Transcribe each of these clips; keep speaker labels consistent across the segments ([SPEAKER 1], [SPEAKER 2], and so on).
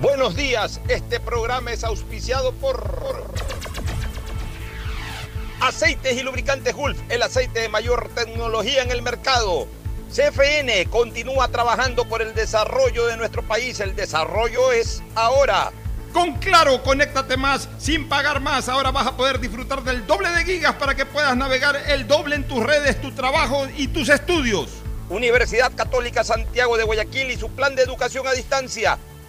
[SPEAKER 1] Buenos días, este programa es auspiciado por Aceites y Lubricantes Gulf, el aceite de mayor tecnología en el mercado. CFN continúa trabajando por el desarrollo de nuestro país, el desarrollo es ahora.
[SPEAKER 2] Con Claro, conéctate más sin pagar más. Ahora vas a poder disfrutar del doble de gigas para que puedas navegar el doble en tus redes, tu trabajo y tus estudios.
[SPEAKER 1] Universidad Católica Santiago de Guayaquil y su plan de educación a distancia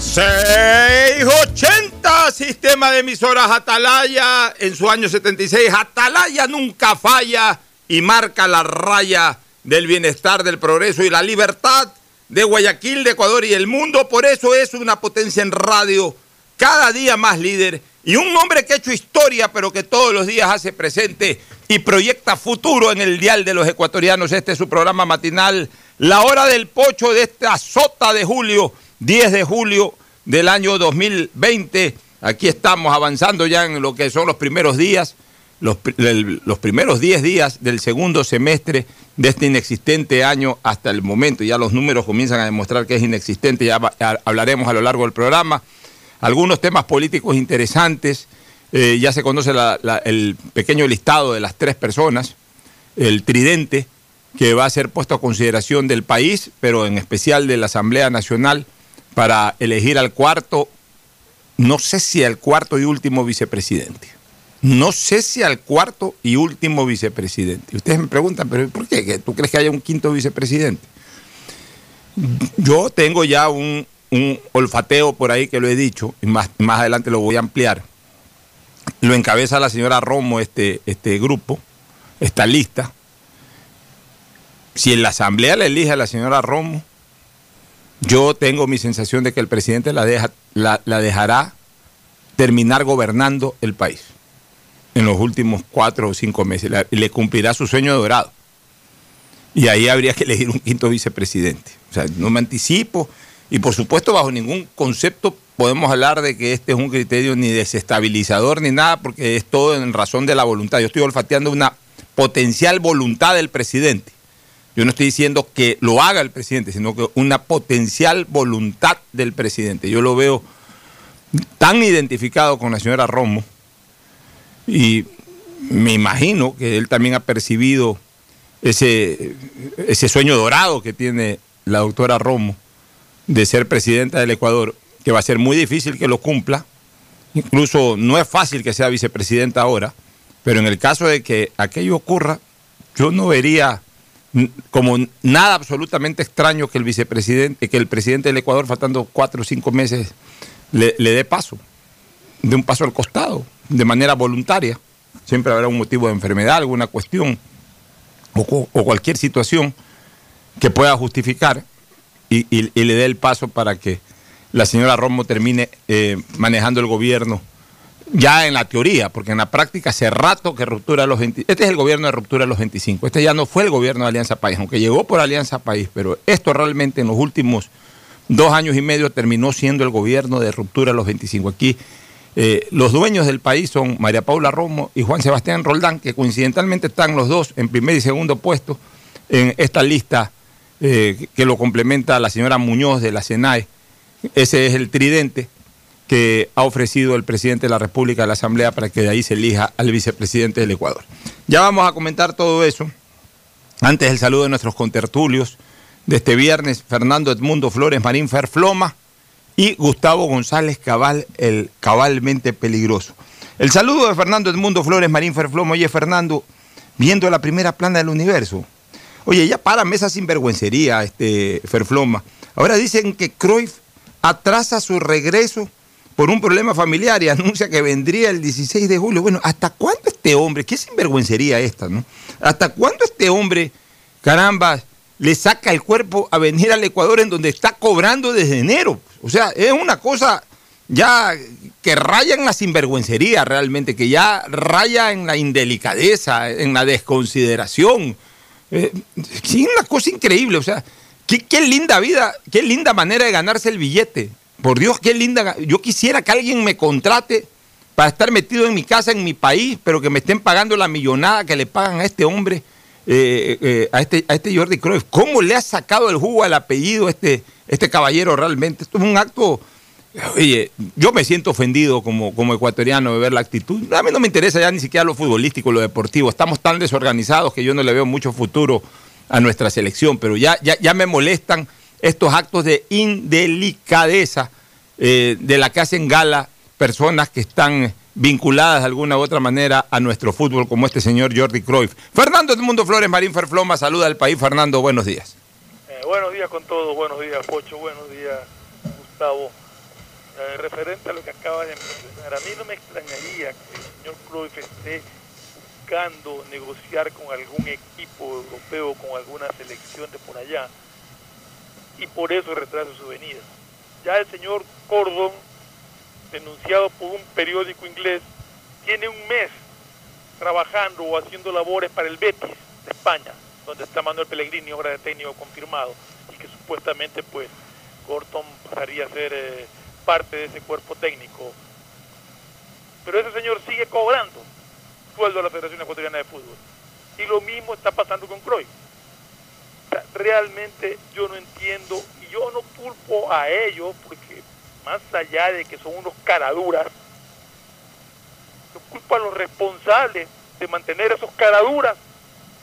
[SPEAKER 1] 680, sistema de emisoras Atalaya, en su año 76. Atalaya nunca falla y marca la raya del bienestar, del progreso y la libertad de Guayaquil, de Ecuador y el mundo. Por eso es una potencia en radio, cada día más líder y un hombre que ha hecho historia, pero que todos los días hace presente y proyecta futuro en el dial de los ecuatorianos. Este es su programa matinal, La Hora del Pocho de esta sota de julio 10 de julio del año 2020. Aquí estamos avanzando ya en lo que son los primeros días, los, primeros 10 días del segundo semestre de este inexistente año hasta el momento. Ya los números comienzan a demostrar que es inexistente, ya, hablaremos a lo largo del programa. Algunos temas políticos interesantes, eh, ya se conoce el pequeño listado de las tres personas, el tridente que va a ser puesto a consideración del país, pero en especial de la Asamblea Nacional para elegir al cuarto, no sé si al cuarto y último vicepresidente. No sé si al cuarto y último vicepresidente. Ustedes me preguntan, pero ¿por qué? ¿Tú crees que haya un quinto vicepresidente? Yo tengo ya un, olfateo por ahí que lo he dicho, y más, más adelante lo voy a ampliar. Lo encabeza la señora Romo, este, este grupo, esta lista. Si en la asamblea le elige a la señora Romo, yo tengo mi sensación de que el presidente la, deja, la, dejará terminar gobernando el país en los últimos cuatro o cinco meses. y le cumplirá su sueño dorado. Y ahí habría que elegir un quinto vicepresidente. O sea, no me anticipo. Y por supuesto, bajo ningún concepto podemos hablar de que este es un criterio ni desestabilizador ni nada, porque es todo en razón de la voluntad. Yo estoy olfateando una potencial voluntad del presidente. Yo no estoy diciendo que lo haga el presidente, sino que una potencial voluntad del presidente. Yo lo veo tan identificado con la señora Romo y me imagino que él también ha percibido ese, ese sueño dorado que tiene la doctora Romo de ser presidenta del Ecuador, que va a ser muy difícil que lo cumpla. Incluso no es fácil que sea vicepresidenta ahora, pero en el caso de que aquello ocurra, yo no vería como nada absolutamente extraño que el vicepresidente, que el presidente del Ecuador, faltando cuatro o cinco meses, le, dé paso, de un paso al costado, de manera voluntaria. Siempre habrá un motivo de enfermedad, alguna cuestión o, cualquier situación que pueda justificar y, le dé el paso para que la señora Romo termine eh, manejando el gobierno ya en la teoría, porque en la práctica hace rato que ruptura los 20, este es el gobierno de ruptura de los 25, este ya no fue el gobierno de Alianza País, aunque llegó por Alianza País, pero esto realmente en los últimos dos años y medio terminó siendo el gobierno de ruptura de los 25. Aquí Eh, los dueños del país son María Paula Romo y Juan Sebastián Roldán, que coincidentalmente están los dos en primer y segundo puesto en esta lista eh, que lo complementa la señora Muñoz de la SENAE. Ese es el tridente que ha ofrecido el presidente de la República a la Asamblea para que de ahí se elija al vicepresidente del Ecuador. Ya vamos a comentar todo eso. Antes el saludo de nuestros contertulios de este viernes, Fernando Edmundo Flores Marín Ferfloma y Gustavo González Cabal, el cabalmente peligroso. El saludo de Fernando Edmundo Flores Marín Ferfloma. Oye, Fernando, viendo la primera plana del universo. Oye, ya para esa sinvergüencería, este Ferfloma. Ahora dicen que Cruyff atrasa su regreso por un problema familiar y anuncia que vendría el 16 de julio. Bueno, ¿hasta cuándo este hombre, qué sinvergüencería esta, ¿no? ¿Hasta cuándo este hombre, caramba, le saca el cuerpo a venir al Ecuador en donde está cobrando desde enero? O sea, es una cosa ya que raya en la sinvergüencería realmente, que ya raya en la indelicadeza, en la desconsideración. Eh, sí, una cosa increíble, o sea, qué linda vida, qué linda manera de ganarse el billete. Por Dios, qué linda. Yo quisiera que alguien me contrate para estar metido en mi casa, en mi país, pero que me estén pagando la millonada que le pagan a este hombre, eh, eh, a, este, a este Jordi Cruyff. ¿Cómo le ha sacado el jugo al apellido este, este caballero realmente? Esto es un acto. Oye, yo me siento ofendido como, como ecuatoriano de ver la actitud. A mí no me interesa ya ni siquiera lo futbolístico, lo deportivo. Estamos tan desorganizados que yo no le veo mucho futuro a nuestra selección, pero ya, ya, ya me molestan estos actos de indelicadeza eh, de la que hacen gala personas que están vinculadas de alguna u otra manera a nuestro fútbol, como este señor Jordi Cruyff. Fernando del Mundo Flores, Marín Ferfloma, saluda al país. Fernando, buenos días.
[SPEAKER 3] Eh, buenos días con todos, buenos días, Pocho, buenos días, Gustavo. Eh, referente a lo que acaba de mencionar, a mí no me extrañaría que el señor Cruyff esté buscando negociar con algún equipo europeo, con alguna selección de por allá, y por eso retrasa su venida. Ya el señor Cordon, denunciado por un periódico inglés, tiene un mes trabajando o haciendo labores para el Betis de España, donde está Manuel Pellegrini, obra de técnico confirmado, y que supuestamente pues Gordon pasaría a ser eh, parte de ese cuerpo técnico. Pero ese señor sigue cobrando sueldo a la Federación Ecuatoriana de Fútbol. Y lo mismo está pasando con Cruyff realmente yo no entiendo y yo no culpo a ellos porque más allá de que son unos caraduras, yo culpo a los responsables de mantener esos caraduras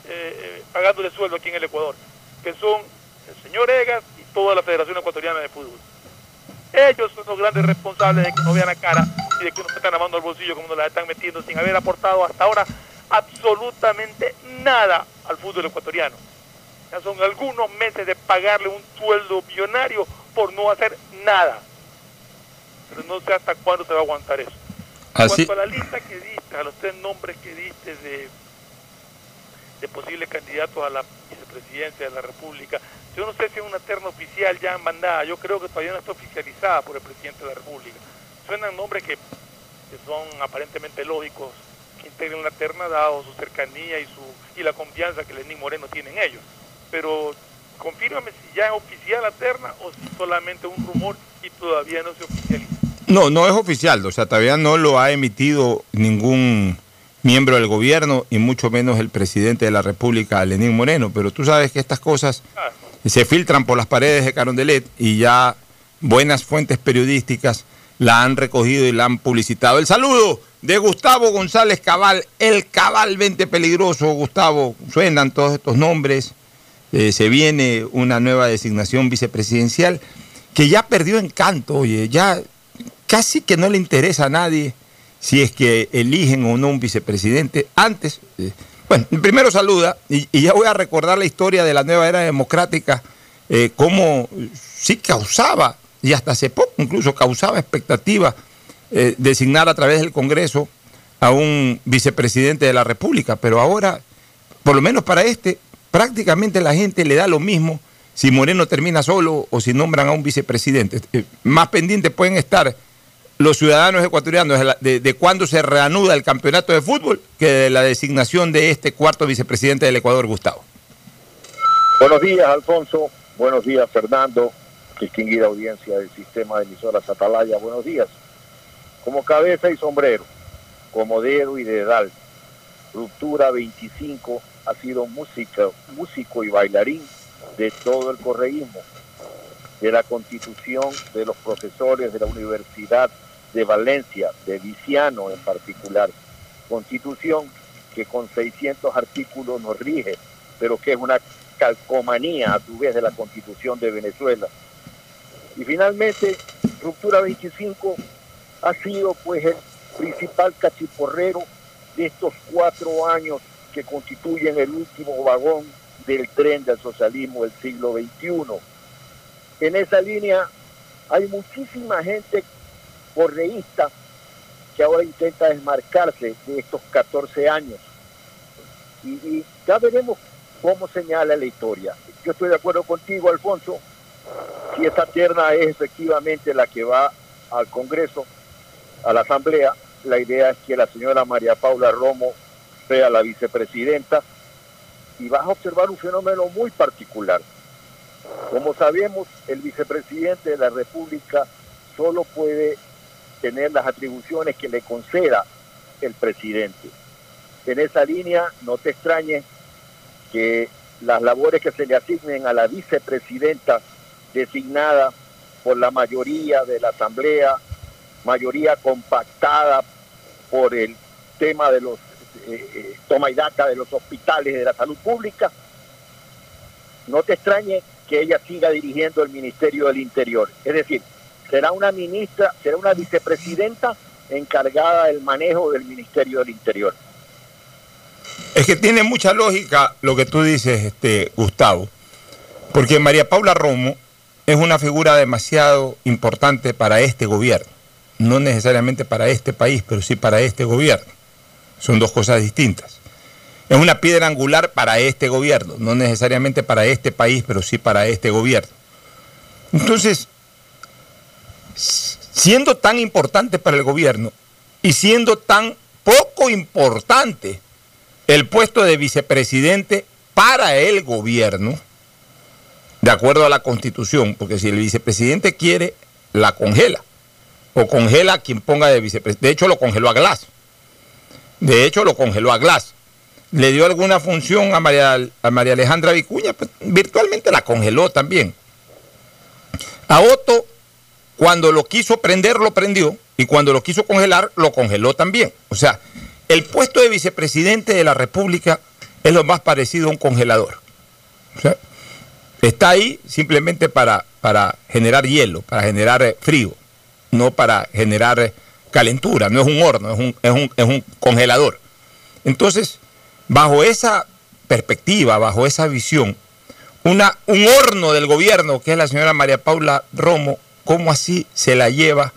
[SPEAKER 3] eh, eh, pagándole sueldo aquí en el Ecuador, que son el señor Egas y toda la Federación Ecuatoriana de Fútbol. Ellos son los grandes responsables de que no vean la cara y de que nos están lavando el bolsillo como nos la están metiendo sin haber aportado hasta ahora absolutamente nada al fútbol ecuatoriano. Ya son algunos meses de pagarle un sueldo millonario por no hacer nada. Pero no sé hasta cuándo se va a aguantar eso. En cuanto a la lista que diste, a los tres nombres que diste de, de posibles candidatos a la vicepresidencia de la República, yo no sé si es una terna oficial ya mandada, yo creo que todavía no está oficializada por el presidente de la República. Suenan nombres que, que son aparentemente lógicos que integren la terna dado su cercanía y su y la confianza que Lenín Moreno tiene en ellos pero confírmame si ya es oficial la terna o si solamente un rumor y todavía no se oficializa.
[SPEAKER 1] No, no es oficial, o sea, todavía no lo ha emitido ningún miembro del gobierno y mucho menos el presidente de la República, Lenín Moreno, pero tú sabes que estas cosas se filtran por las paredes de Carondelet y ya buenas fuentes periodísticas la han recogido y la han publicitado. El saludo de Gustavo González Cabal, el cabalmente peligroso, Gustavo, suenan todos estos nombres eh, se viene una nueva designación vicepresidencial que ya perdió encanto, oye, ya casi que no le interesa a nadie si es que eligen o no un vicepresidente. Antes, eh, bueno, primero saluda y, ya voy a recordar la historia de la nueva era democrática, eh, cómo sí causaba, y hasta hace poco incluso causaba expectativa designar a través del Congreso a un vicepresidente de la República, pero ahora, por lo menos para este, prácticamente la gente le da lo mismo si Moreno termina solo o si nombran a un vicepresidente. Eh, más pendientes pueden estar los ciudadanos ecuatorianos de, cuándo se reanuda el campeonato de fútbol que de la designación de este cuarto vicepresidente del Ecuador, Gustavo.
[SPEAKER 4] Buenos días, Alfonso. Buenos días, Fernando. Distinguida audiencia del sistema de emisoras Atalaya. Buenos días. como cabeza y sombrero, como dedo y dedal. Ruptura 25 ha sido músico, músico y bailarín de todo el correísmo, de la constitución de los profesores de la Universidad de Valencia, de Viciano en particular. Constitución que con 600 artículos nos rige, pero que es una calcomanía a su vez de la constitución de Venezuela. Y finalmente, Ruptura 25 ha sido pues el principal cachiporrero de estos cuatro años que constituyen el último vagón del tren del socialismo del siglo XXI. En esa línea hay muchísima gente correísta que ahora intenta desmarcarse de estos 14 años. Y, ya veremos cómo señala la historia. Yo estoy de acuerdo contigo, Alfonso, si esa terna es efectivamente la que va al Congreso, a la Asamblea, la idea es que la señora María Paula Romo sea la vicepresidenta y vas a observar un fenómeno muy particular. Como sabemos, el vicepresidente de la República solo puede tener las atribuciones que le conceda el presidente. En esa línea, no te extrañes que las labores que se le asignen a la vicepresidenta designada por la mayoría de la Asamblea, mayoría compactada por el tema de los eh, eh, toma y daca de los hospitales de la salud pública, no te extrañe que ella siga dirigiendo el Ministerio del Interior. Es decir, será una ministra, será una vicepresidenta encargada del manejo del Ministerio del Interior.
[SPEAKER 1] Es que tiene mucha lógica lo que tú dices, este, Gustavo, porque María Paula Romo es una figura demasiado importante para este gobierno, no necesariamente para este país, pero sí para este gobierno. Son dos cosas distintas. Es una piedra angular para este gobierno, no necesariamente para este país, pero sí para este gobierno. Entonces, siendo tan importante para el gobierno y siendo tan poco importante el puesto de vicepresidente para el gobierno, de acuerdo a la constitución, porque si el vicepresidente quiere, la congela, o congela a quien ponga de vicepresidente. De hecho, lo congeló a Glass. De hecho, lo congeló a Glass. Le dio alguna función a María, a María Alejandra Vicuña, pues, virtualmente la congeló también. A Otto cuando lo quiso prender, lo prendió. Y cuando lo quiso congelar, lo congeló también. O sea, el puesto de vicepresidente de la República es lo más parecido a un congelador. Está ahí simplemente para, para generar hielo, para generar eh, frío, no para generar eh, calentura. No es un horno, es un, es un, es un congelador. Entonces, bajo esa perspectiva, bajo esa visión, una, un horno del gobierno, que es la señora María Paula Romo, ¿cómo así se la lleva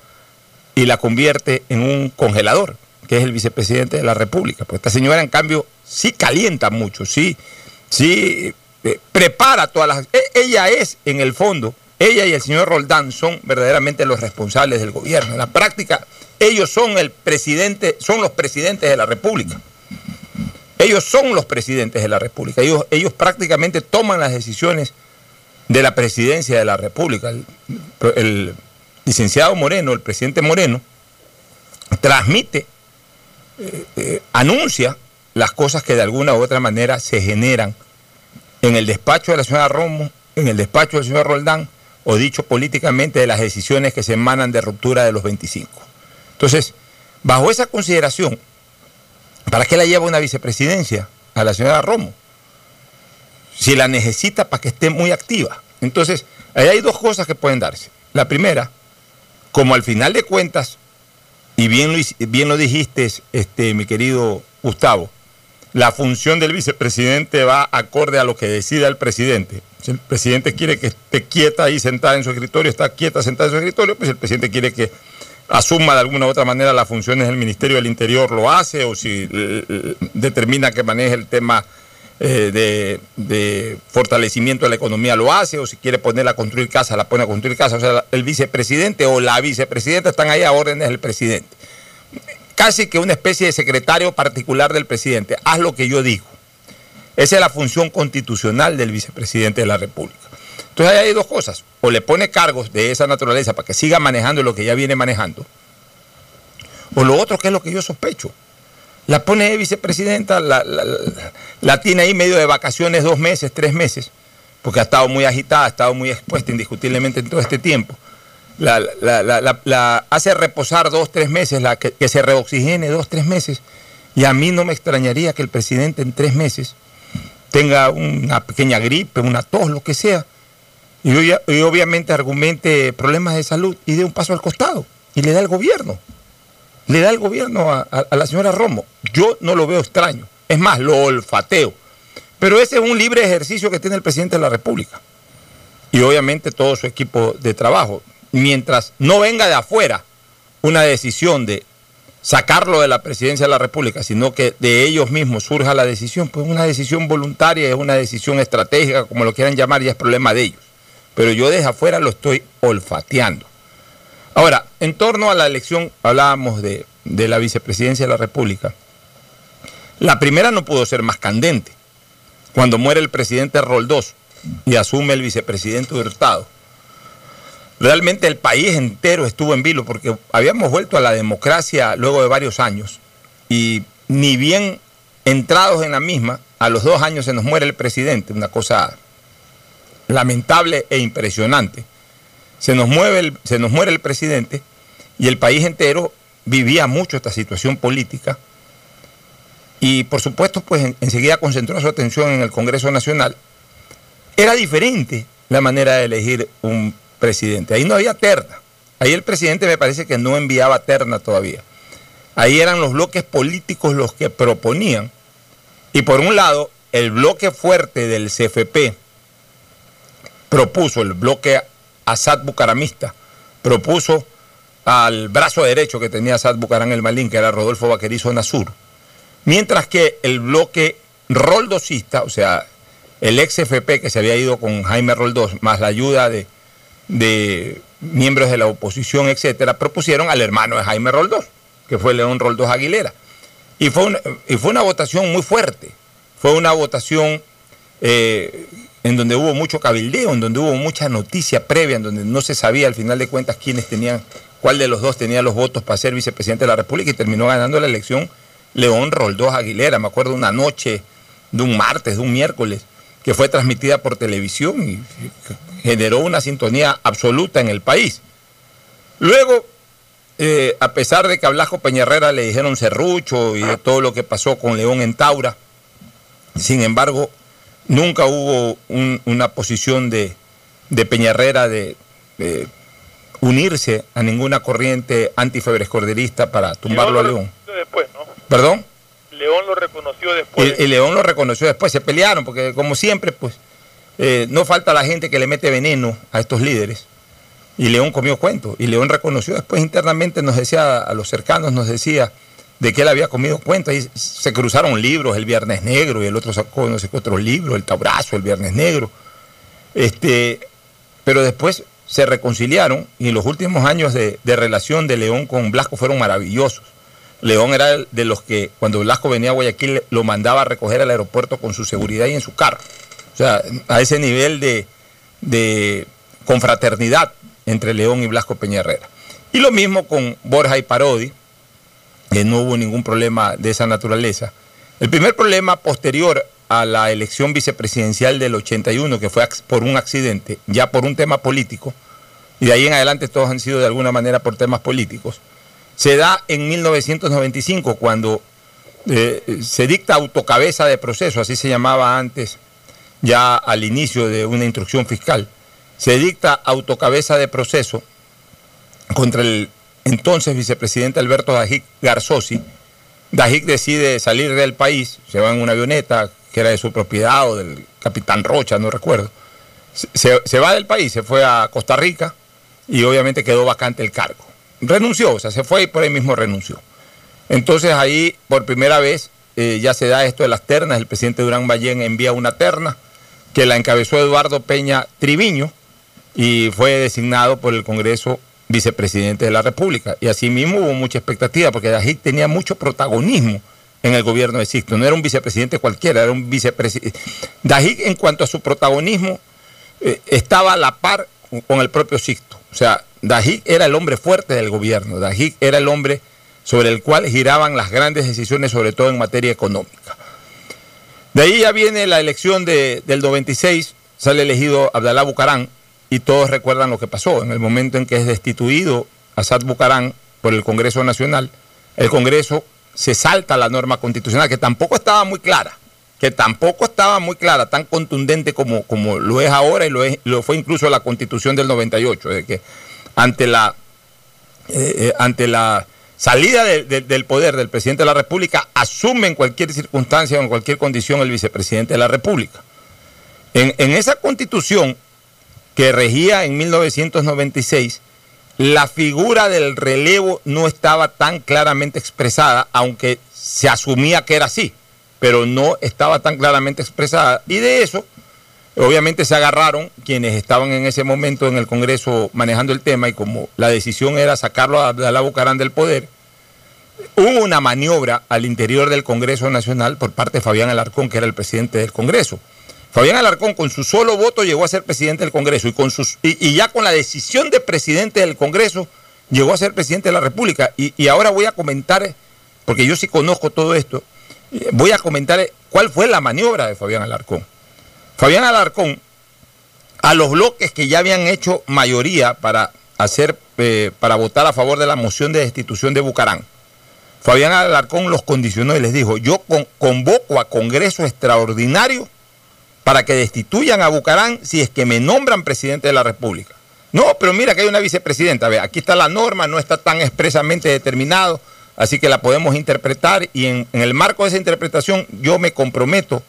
[SPEAKER 1] y la convierte en un congelador, que es el vicepresidente de la República? Pues esta señora, en cambio, sí calienta mucho, sí, sí eh, prepara todas las... E, ella es, en el fondo, ella y el señor Roldán son verdaderamente los responsables del gobierno. En la práctica, ellos son el presidente, son los presidentes de la República. Ellos son los presidentes de la República. Ellos, ellos prácticamente toman las decisiones de la presidencia de la República. El, licenciado Moreno, el presidente Moreno, transmite, eh, eh, anuncia las cosas que de alguna u otra manera se generan en el despacho de la señora Romo, en el despacho del señor Roldán, o dicho políticamente de las decisiones que se emanan de ruptura de los 25. Entonces, bajo esa consideración, ¿para qué la lleva una vicepresidencia a la señora Romo? si la necesita para que esté muy activa. Entonces, ahí hay dos cosas que pueden darse. La primera, como al final de cuentas, y bien lo, bien dijiste, este, mi querido Gustavo, la función del vicepresidente va acorde a lo que decida el presidente. Si el presidente quiere que esté quieta ahí sentada en su escritorio, está quieta sentada en su escritorio, pues el presidente quiere que asuma de alguna u otra manera las funciones del Ministerio del Interior, lo hace, o si eh, eh, determina que maneje el tema eh, de, fortalecimiento de la economía lo hace, o si quiere ponerla a construir casa, la pone a construir casa. O sea, el vicepresidente o la vicepresidenta están ahí a órdenes del presidente. Casi que una especie de secretario particular del presidente. Haz lo que yo digo. Esa es la función constitucional del vicepresidente de la República. Entonces hay dos cosas. O le pone cargos de esa naturaleza para que siga manejando lo que ya viene manejando. O lo otro que es lo que yo sospecho. La pone de vicepresidenta, la, tiene ahí medio de vacaciones dos meses, tres meses, porque ha estado muy agitada, ha estado muy expuesta indiscutiblemente en todo este tiempo. La, hace reposar dos, tres meses, la, que, se reoxigene dos, tres meses. Y a mí no me extrañaría que el presidente en tres meses tenga una pequeña gripe, una tos, lo que sea, y, obviamente argumente problemas de salud y dé un paso al costado y le da el gobierno. Le da el gobierno a, la señora Romo. Yo no lo veo extraño. Es más, lo olfateo. Pero ese es un libre ejercicio que tiene el presidente de la República. Y obviamente todo su equipo de trabajo. Mientras no venga de afuera una decisión de sacarlo de la presidencia de la República, sino que de ellos mismos surja la decisión, pues una decisión voluntaria, es una decisión estratégica, como lo quieran llamar, y es problema de ellos pero yo desde afuera lo estoy olfateando. Ahora, en torno a la elección, hablábamos de, la vicepresidencia de la República. La primera no pudo ser más candente. Cuando muere el presidente Roldós y asume el vicepresidente Hurtado, realmente el país entero estuvo en vilo porque habíamos vuelto a la democracia luego de varios años y ni bien entrados en la misma, a los dos años se nos muere el presidente, una cosa lamentable e impresionante. Se nos, mueve se nos muere el presidente y el país entero vivía mucho esta situación política y por supuesto pues enseguida concentró su atención en el Congreso Nacional. Era diferente la manera de elegir un presidente. Ahí no había terna. Ahí el presidente me parece que no enviaba terna todavía. Ahí eran los bloques políticos los que proponían. Y por un lado, el bloque fuerte del CFP, propuso el bloque Assad Bucaramista, propuso al brazo derecho que tenía Assad Bucaram el Malín, que era Rodolfo Vaquerizo Nasur, mientras que el bloque roldosista, o sea, el ex FP que se había ido con Jaime Roldós, más la ayuda de, de miembros de la oposición, etcétera, propusieron al hermano de Jaime Roldós, que fue León Roldós Aguilera. Y fue una, y fue una votación muy fuerte, fue una votación eh, en donde hubo mucho cabildeo, en donde hubo mucha noticia previa, en donde no se sabía al final de cuentas quiénes tenían, cuál de los dos tenía los votos para ser vicepresidente de la República y terminó ganando la elección León Roldós Aguilera. Me acuerdo una noche de un martes, de un miércoles, que fue transmitida por televisión y generó una sintonía absoluta en el país. Luego, eh, a pesar de que a Blasco Peñarrera le dijeron serrucho y de todo lo que pasó con León en Taura, sin embargo, Nunca hubo una posición de, Peñarrera de, unirse a ninguna corriente antifebrescorderista para tumbarlo a León.
[SPEAKER 3] Después, ¿no?
[SPEAKER 1] ¿Perdón?
[SPEAKER 3] León lo reconoció después.
[SPEAKER 1] Y, León lo reconoció después. Se pelearon porque, como siempre, pues eh, no falta la gente que le mete veneno a estos líderes. Y León comió cuento. Y León reconoció después internamente, nos decía, a los cercanos, nos decía de que él había comido cuenta. Y se cruzaron libros, el Viernes Negro, y el otro sacó no sé qué otro libro, el Tabrazo, el Viernes Negro. Este, pero después se reconciliaron y los últimos años de, relación de León con Blasco fueron maravillosos. León era de los que cuando Blasco venía a Guayaquil lo mandaba a recoger al aeropuerto con su seguridad y en su carro. O sea, a ese nivel de, de confraternidad entre León y Blasco Peñarrera. Y lo mismo con Borja y Parodi, no hubo ningún problema de esa naturaleza. El primer problema posterior a la elección vicepresidencial del 81, que fue por un accidente, ya por un tema político, y de ahí en adelante todos han sido de alguna manera por temas políticos, se da en 1995 cuando eh, se dicta autocabeza de proceso, así se llamaba antes, ya al inicio de una instrucción fiscal, se dicta autocabeza de proceso contra el entonces vicepresidente Alberto Dajic Garzosi. Dajic decide salir del país, se va en una avioneta que era de su propiedad o del capitán Rocha, no recuerdo. Se, va del país, se fue a Costa Rica y obviamente quedó vacante el cargo. Renunció, o sea, se fue y por ahí mismo renunció. Entonces ahí por primera vez eh, ya se da esto de las ternas, el presidente Durán Ballén envía una terna que la encabezó Eduardo Peña Triviño y fue designado por el Congreso vicepresidente de la República. Y así mismo hubo mucha expectativa, porque Dajic tenía mucho protagonismo en el gobierno de Sixto. No era un vicepresidente cualquiera, era un vicepresidente. Dajic, en cuanto a su protagonismo, eh, estaba a la par con el propio Sixto. O sea, Dajic era el hombre fuerte del gobierno. Dajic era el hombre sobre el cual giraban las grandes decisiones, sobre todo en materia económica. De ahí ya viene la elección de, del 96, sale elegido Abdalá Bucarán, y todos recuerdan lo que pasó en el momento en que es destituido Asad Bucarán por el Congreso Nacional. El Congreso se salta la norma constitucional, que tampoco estaba muy clara, que tampoco estaba muy clara, tan contundente como, como lo es ahora y lo, fue incluso la constitución del 98, de que ante la, eh, eh, ante la salida del poder del presidente de la República, asume en cualquier circunstancia o en cualquier condición el vicepresidente de la República. En esa constitución que regía en 1996, la figura del relevo no estaba tan claramente expresada, aunque se asumía que era así, pero no estaba tan claramente expresada. Y de eso, obviamente se agarraron quienes estaban en ese momento en el Congreso manejando el tema y como la decisión era sacarlo a la Bucarán del poder, hubo una maniobra al interior del Congreso Nacional por parte de Fabián Alarcón, que era el presidente del Congreso. Fabián Alarcón con su solo voto llegó a ser presidente del Congreso y, con sus, y, ya con la decisión de presidente del Congreso llegó a ser presidente de la República. Y, ahora voy a comentar, porque yo sí conozco todo esto, voy a comentar cuál fue la maniobra de Fabián Alarcón. Fabián Alarcón, a los bloques que ya habían hecho mayoría para hacer, eh, para votar a favor de la moción de destitución de Bucarán, Fabián Alarcón los condicionó y les dijo, yo convoco a Congreso Extraordinario para que destituyan a Bucarán si es que me nombran presidente de la República. No, pero mira que hay una vicepresidenta. Ve, aquí está la norma, no está tan expresamente determinado, así que la podemos interpretar y en, el marco de esa interpretación yo me comprometo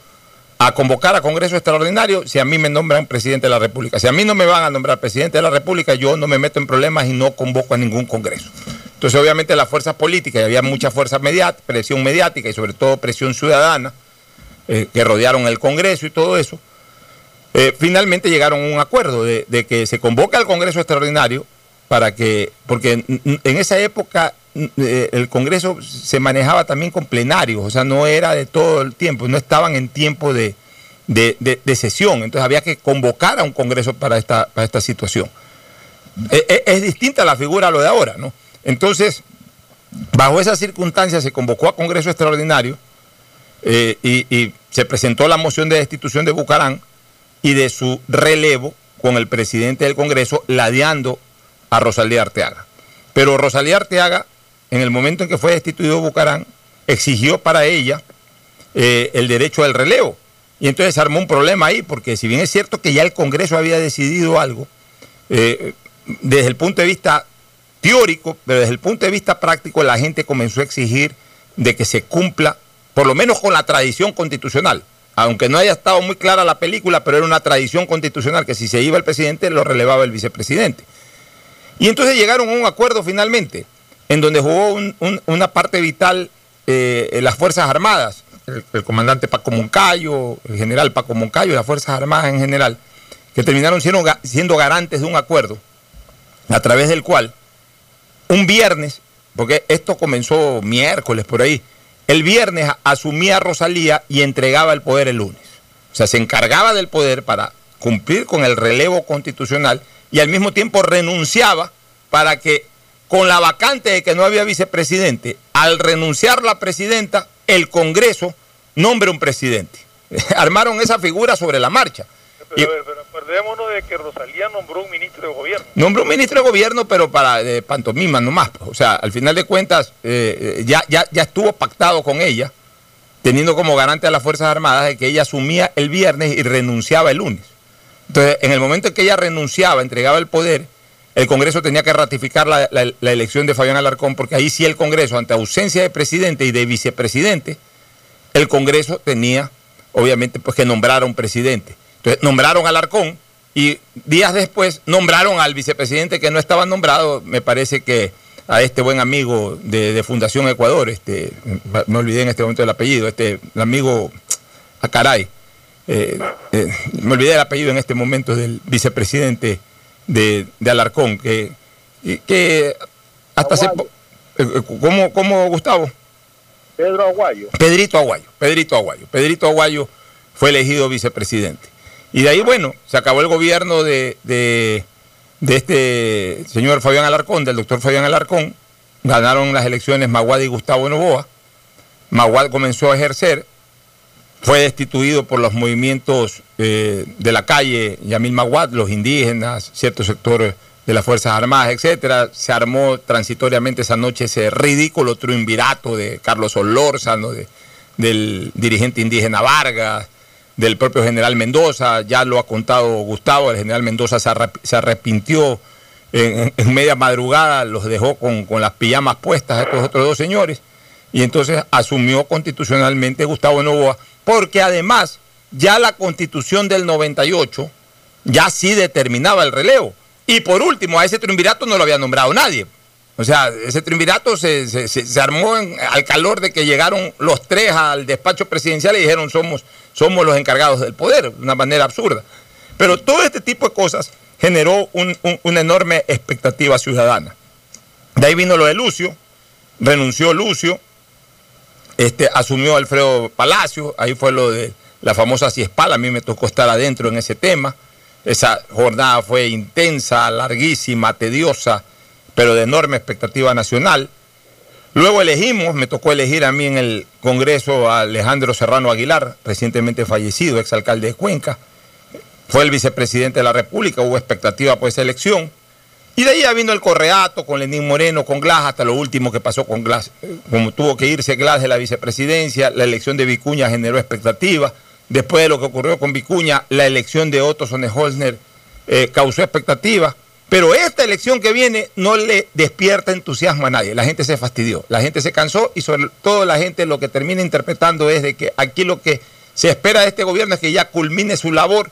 [SPEAKER 1] a convocar a Congreso Extraordinario si a mí me nombran presidente de la República. Si a mí no me van a nombrar presidente de la República, yo no me meto en problemas y no convoco a ningún Congreso. Entonces, obviamente, las fuerzas políticas, y había mucha fuerza presión mediática y sobre todo presión ciudadana, eh, que rodearon el Congreso y todo eso, eh, finalmente llegaron a un acuerdo de, que se convoca al Congreso Extraordinario para que, porque en, esa época eh, el Congreso se manejaba también con plenarios, o sea, no era de todo el tiempo, no estaban en tiempo de, sesión, entonces había que convocar a un Congreso para esta, para esta situación. Es, e, es distinta la figura a lo de ahora, ¿no? Entonces, bajo esas circunstancias se convocó a Congreso Extraordinario eh, y, se presentó la moción de destitución de Bucarán y de su relevo con el presidente del Congreso ladeando a Rosalía Arteaga. Pero Rosalía Arteaga, en el momento en que fue destituido Bucarán, exigió para ella eh, el derecho al relevo. Y entonces armó un problema ahí, porque si bien es cierto que ya el Congreso había decidido algo, eh, desde el punto de vista teórico, pero desde el punto de vista práctico, la gente comenzó a exigir de que se cumpla por lo menos con la tradición constitucional. Aunque no haya estado muy clara la película, pero era una tradición constitucional que si se iba el presidente lo relevaba el vicepresidente. Y entonces llegaron a un acuerdo finalmente, en donde jugó una parte vital eh, las Fuerzas Armadas, el, comandante Paco Moncayo, el general Paco Moncayo las Fuerzas Armadas en general, que terminaron siendo, siendo garantes de un acuerdo a través del cual un viernes, porque esto comenzó miércoles por ahí, el viernes asumía Rosalía y entregaba el poder el lunes. O sea, se encargaba del poder para cumplir con el relevo constitucional y al mismo tiempo renunciaba para que con la vacante de que no había vicepresidente, al renunciar la presidenta, el Congreso nombre un presidente. Armaron esa figura sobre la marcha.
[SPEAKER 3] Pero, pero acordémonos de que Rosalía nombró un ministro de gobierno.
[SPEAKER 1] Nombró un ministro de gobierno, pero para de pantomima nomás. Pues. O sea, al final de cuentas, eh, eh, ya, ya, ya estuvo pactado con ella, teniendo como garante a las Fuerzas Armadas de que ella asumía el viernes y renunciaba el lunes. Entonces, en el momento en que ella renunciaba, entregaba el poder, el Congreso tenía que ratificar la, la elección de Fabián Alarcón, porque ahí sí el Congreso, ante ausencia de presidente y de vicepresidente, el Congreso tenía, obviamente, pues que nombrar a un presidente. Entonces nombraron al Arcón y días después nombraron al vicepresidente que no estaba nombrado, me parece que a este buen amigo de, Fundación Ecuador, este, me olvidé en este momento el apellido, este el amigo Acaray. Eh, eh, me olvidé el apellido en este momento del vicepresidente de, Alarcón, que, que hasta hace... Eh, ¿Cómo, ¿Cómo, Gustavo?
[SPEAKER 4] Pedro Aguayo.
[SPEAKER 1] Pedrito Aguayo, Pedrito Aguayo. Pedrito Aguayo fue elegido vicepresidente. Y de ahí, bueno, se acabó el gobierno de, de, este señor Fabián Alarcón, del doctor Fabián Alarcón, ganaron las elecciones Maguad y Gustavo Novoa. Maguad comenzó a ejercer, fue destituido por los movimientos eh, de la calle, Yamil Maguad, los indígenas, ciertos sectores de las Fuerzas Armadas, etcétera. Se armó transitoriamente esa noche ese ridículo triunvirato de Carlos Olórzano, de, del dirigente indígena Vargas, del propio general Mendoza, ya lo ha contado Gustavo, el general Mendoza se, arrepintió en, media madrugada, los dejó con, con las pijamas puestas a estos otros dos señores, y entonces asumió constitucionalmente Gustavo Novoa, porque además ya la constitución del 98 ya sí determinaba el relevo. Y por último, a ese triunvirato no lo había nombrado nadie. O sea, ese triunvirato se, se, armó al calor de que llegaron los tres al despacho presidencial y dijeron somos, somos los encargados del poder, de una manera absurda. Pero todo este tipo de cosas generó una enorme expectativa ciudadana. De ahí vino lo de Lucio, renunció Lucio, este, asumió Alfredo Palacio, ahí fue lo de la famosa Ciespal, a mí me tocó estar adentro en ese tema. Esa jornada fue intensa, larguísima, tediosa, pero de enorme expectativa nacional. Luego elegimos, me tocó elegir a mí en el Congreso a Alejandro Serrano Aguilar, recientemente fallecido, exalcalde de Cuenca. Fue el vicepresidente de la República, hubo expectativa por esa elección. Y de ahí ya vino el correato con Lenín Moreno, con Glass, hasta lo último que pasó con Glass. Como tuvo que irse Glass de la vicepresidencia, la elección de Vicuña generó expectativa. Después de lo que ocurrió con Vicuña, la elección de Otto Sonneholzner eh, causó expectativa. Pero esta elección que viene no le despierta entusiasmo a nadie. La gente se fastidió, la gente se cansó y sobre todo la gente lo que termina interpretando es de que aquí lo que se espera de este gobierno es que ya culmine su labor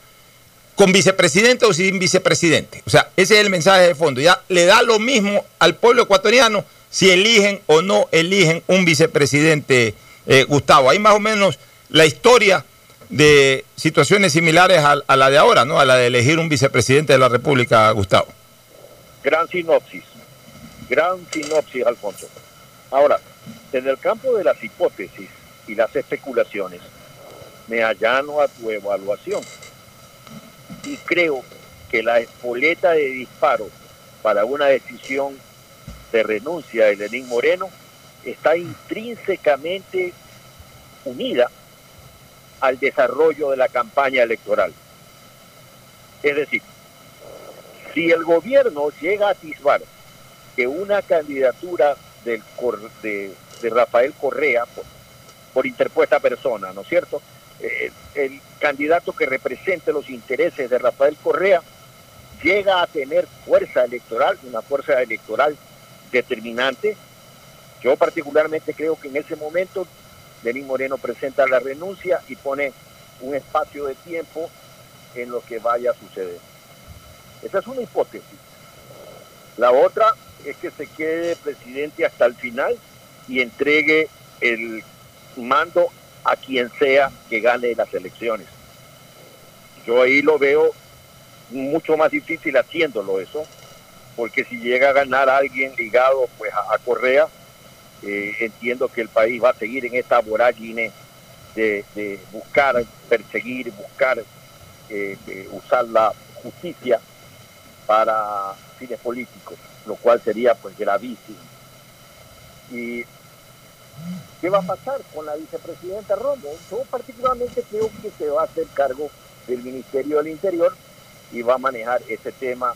[SPEAKER 1] con vicepresidente o sin vicepresidente. O sea, ese es el mensaje de fondo. Ya le da lo mismo al pueblo ecuatoriano si eligen o no eligen un vicepresidente, eh, Gustavo. Hay más o menos la historia de situaciones similares a, la de ahora, ¿no? A la de elegir un vicepresidente de la República, Gustavo.
[SPEAKER 4] Gran sinopsis, gran sinopsis, Alfonso. Ahora, en el campo de las hipótesis y las especulaciones, me allano a tu evaluación y creo que la espoleta de disparo para una decisión de renuncia de Lenín Moreno está intrínsecamente unida al desarrollo de la campaña electoral. Es decir, si el gobierno llega a atisbar que una candidatura de, Rafael Correa, por, interpuesta persona, ¿no es cierto? Eh, el candidato que represente los intereses de Rafael Correa llega a tener fuerza electoral, una fuerza electoral determinante. Yo particularmente creo que en ese momento Denis Moreno presenta la renuncia y pone un espacio de tiempo en lo que vaya a suceder. Esa es una hipótesis. La otra es que se quede presidente hasta el final y entregue el mando a quien sea que gane las elecciones. Yo ahí lo veo mucho más difícil haciéndolo eso, porque si llega a ganar alguien ligado pues a Correa, eh, entiendo que el país va a seguir en esta vorágine de, buscar, perseguir, buscar, eh, usar la justicia para fines políticos, lo cual sería pues gravísimo. ¿Y qué va a pasar con la vicepresidenta Romo? Yo particularmente creo que se va a hacer cargo del Ministerio del Interior y va a manejar ese tema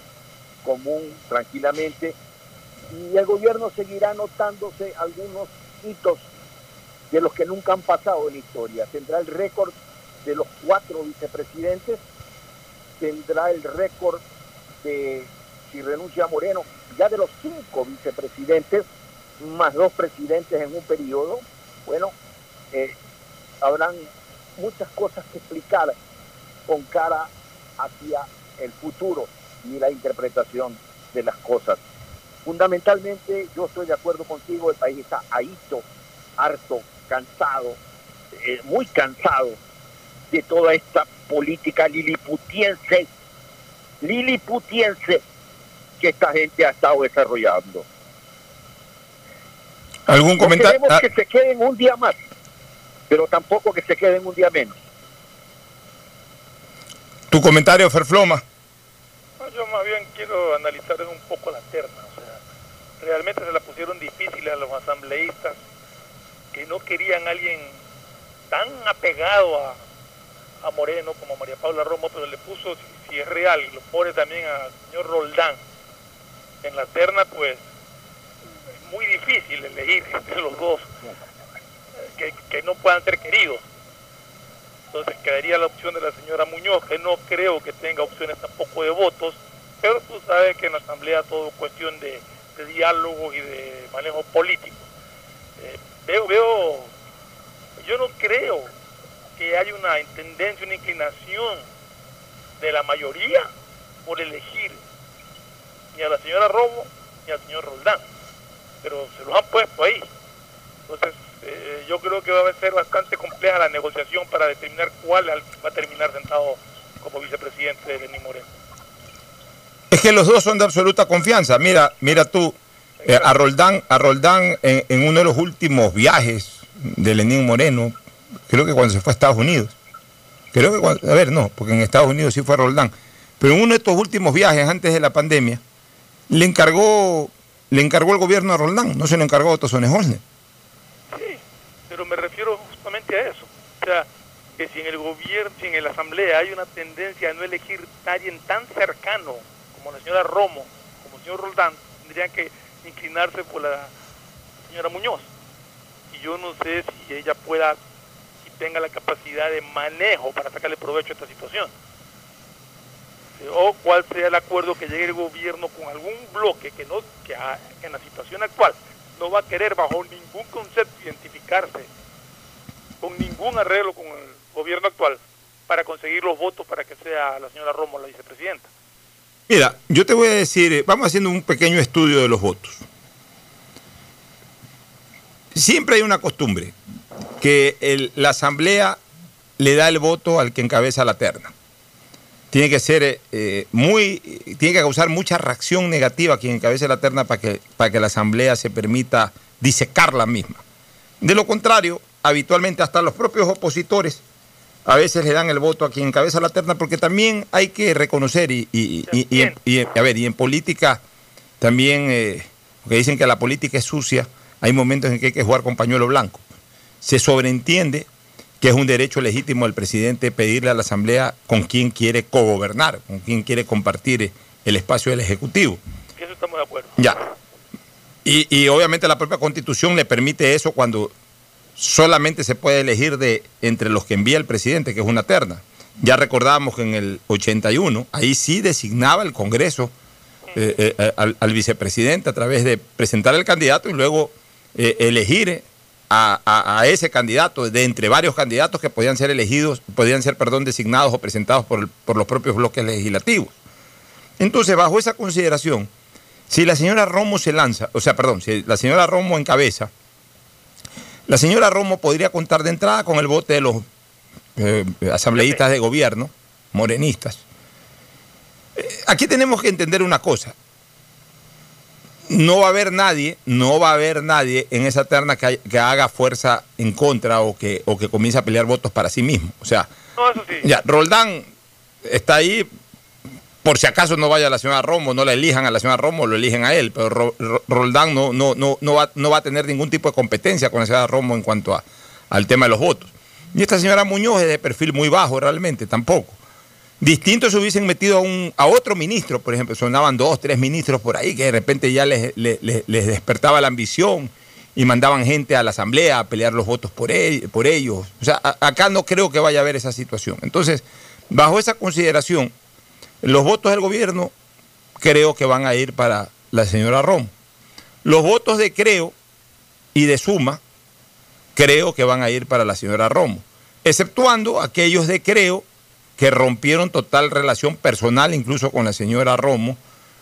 [SPEAKER 4] común tranquilamente y el gobierno seguirá anotándose algunos hitos de los que nunca han pasado en historia. Tendrá el récord de los cuatro vicepresidentes, tendrá el récord de, si renuncia Moreno, ya de los cinco vicepresidentes, más dos presidentes en un periodo. Bueno, eh, habrán muchas cosas que explicar con cara hacia el futuro y la interpretación de las cosas. Fundamentalmente, yo estoy de acuerdo contigo, el país está ahito, harto, cansado, eh, muy cansado de toda esta política liliputiense, liliputiense que esta gente ha estado desarrollando.
[SPEAKER 1] ¿Algún comentario?
[SPEAKER 4] queremos ah. que se queden un día más, pero tampoco que se queden un día menos.
[SPEAKER 1] ¿Tu comentario, Ferfloma?
[SPEAKER 3] yo más bien quiero analizar un poco la terna realmente se la pusieron difícil a los asambleístas que no querían a alguien tan apegado a, a Moreno como María Paula Romo, pero le puso, si, es real, y lo pone también al señor Roldán en la terna, pues es muy difícil elegir entre los dos que, que no puedan ser queridos. Entonces quedaría la opción de la señora Muñoz, que no creo que tenga opciones tampoco de votos, pero tú sabes que en la Asamblea todo es cuestión de, de diálogo y de manejo político. Eh, veo, veo, yo no creo que haya una tendencia, una inclinación de la mayoría por elegir ni a la señora Robo ni al señor Roldán, pero se los han puesto ahí. Entonces, eh, yo creo que va a ser bastante compleja la negociación para determinar cuál va a terminar sentado como vicepresidente de Lenín Moreno.
[SPEAKER 1] Es que los dos son de absoluta confianza. Mira, mira tú, eh, a Roldán, a Roldán en, uno de los últimos viajes de Lenín Moreno, creo que cuando se fue a Estados Unidos, creo que cuando, a ver, no, porque en Estados Unidos sí fue Roldán, pero en uno de estos últimos viajes antes de la pandemia, le encargó, le encargó el gobierno a Roldán, no se lo encargó a Otto Holner.
[SPEAKER 3] Sí, pero me refiero justamente a eso. O sea, que si en el gobierno, si en la asamblea hay una tendencia a no elegir a alguien tan cercano como la señora Romo, como el señor Roldán, tendrían que inclinarse por la señora Muñoz. Y yo no sé si ella pueda, tenga la capacidad de manejo para sacarle provecho a esta situación. O cuál sea el acuerdo que llegue el gobierno con algún bloque que, no, que, en la situación actual no va a querer bajo ningún concepto identificarse con ningún arreglo con el gobierno actual para conseguir los votos para que sea la señora Romo la vicepresidenta.
[SPEAKER 1] Mira, yo te voy a decir, eh, vamos haciendo un pequeño estudio de los votos. Siempre hay una costumbre, que la asamblea le da el voto al que encabeza la terna. Tiene que ser eh, eh, muy, tiene que causar mucha reacción negativa a quien encabece la terna para que, para que la asamblea se permita disecar la misma. De lo contrario, habitualmente hasta los propios opositores a veces le dan el voto a quien encabeza la terna, porque también hay que reconocer, y, a ver, y en política también, eh, porque dicen que la política es sucia, hay momentos en que hay que jugar con pañuelo blanco. Se sobreentiende que es un derecho legítimo del presidente pedirle a la Asamblea con quién quiere cogobernar, con quién quiere compartir el espacio del Ejecutivo.
[SPEAKER 3] Eso estamos de acuerdo.
[SPEAKER 1] Ya. Y, y obviamente la propia Constitución le permite eso cuando solamente se puede elegir de entre los que envía el presidente, que es una terna. Ya recordábamos que en el 81, ahí sí designaba el Congreso eh, eh, al, vicepresidente a través de presentar el candidato y luego eh, elegir a, ese candidato de entre varios candidatos que podían ser elegidos, podían ser, perdón, designados o presentados por, por los propios bloques legislativos. Entonces, bajo esa consideración, si la señora Romo se lanza, o sea, perdón, si la señora Romo encabeza, la señora Romo podría contar de entrada con el voto de los eh, asambleístas de gobierno, morenistas. Eh, aquí tenemos que entender una cosa. No va a haber nadie, no va a haber nadie en esa terna que, haga fuerza en contra o que, o que comience a pelear votos para sí mismo. O sea, ya, Roldán está ahí por si acaso no vaya la señora Romo, no la elijan a la señora Romo, lo eligen a él, pero Roldán no, no, no, no, va, no va a tener ningún tipo de competencia con la señora Romo en cuanto a, al tema de los votos. Y esta señora Muñoz es de perfil muy bajo realmente, tampoco. Distintos se hubiesen metido a, un, a otro ministro, por ejemplo, sonaban dos, tres ministros por ahí que de repente ya les, despertaba la ambición y mandaban gente a la asamblea a pelear los votos por, por ellos. O sea, acá no creo que vaya a haber esa situación. Entonces, bajo esa consideración, los votos del gobierno creo que van a ir para la señora Rom. Los votos de creo y de suma creo que van a ir para la señora Romo, exceptuando aquellos de creo que rompieron total relación personal incluso con la señora Romo,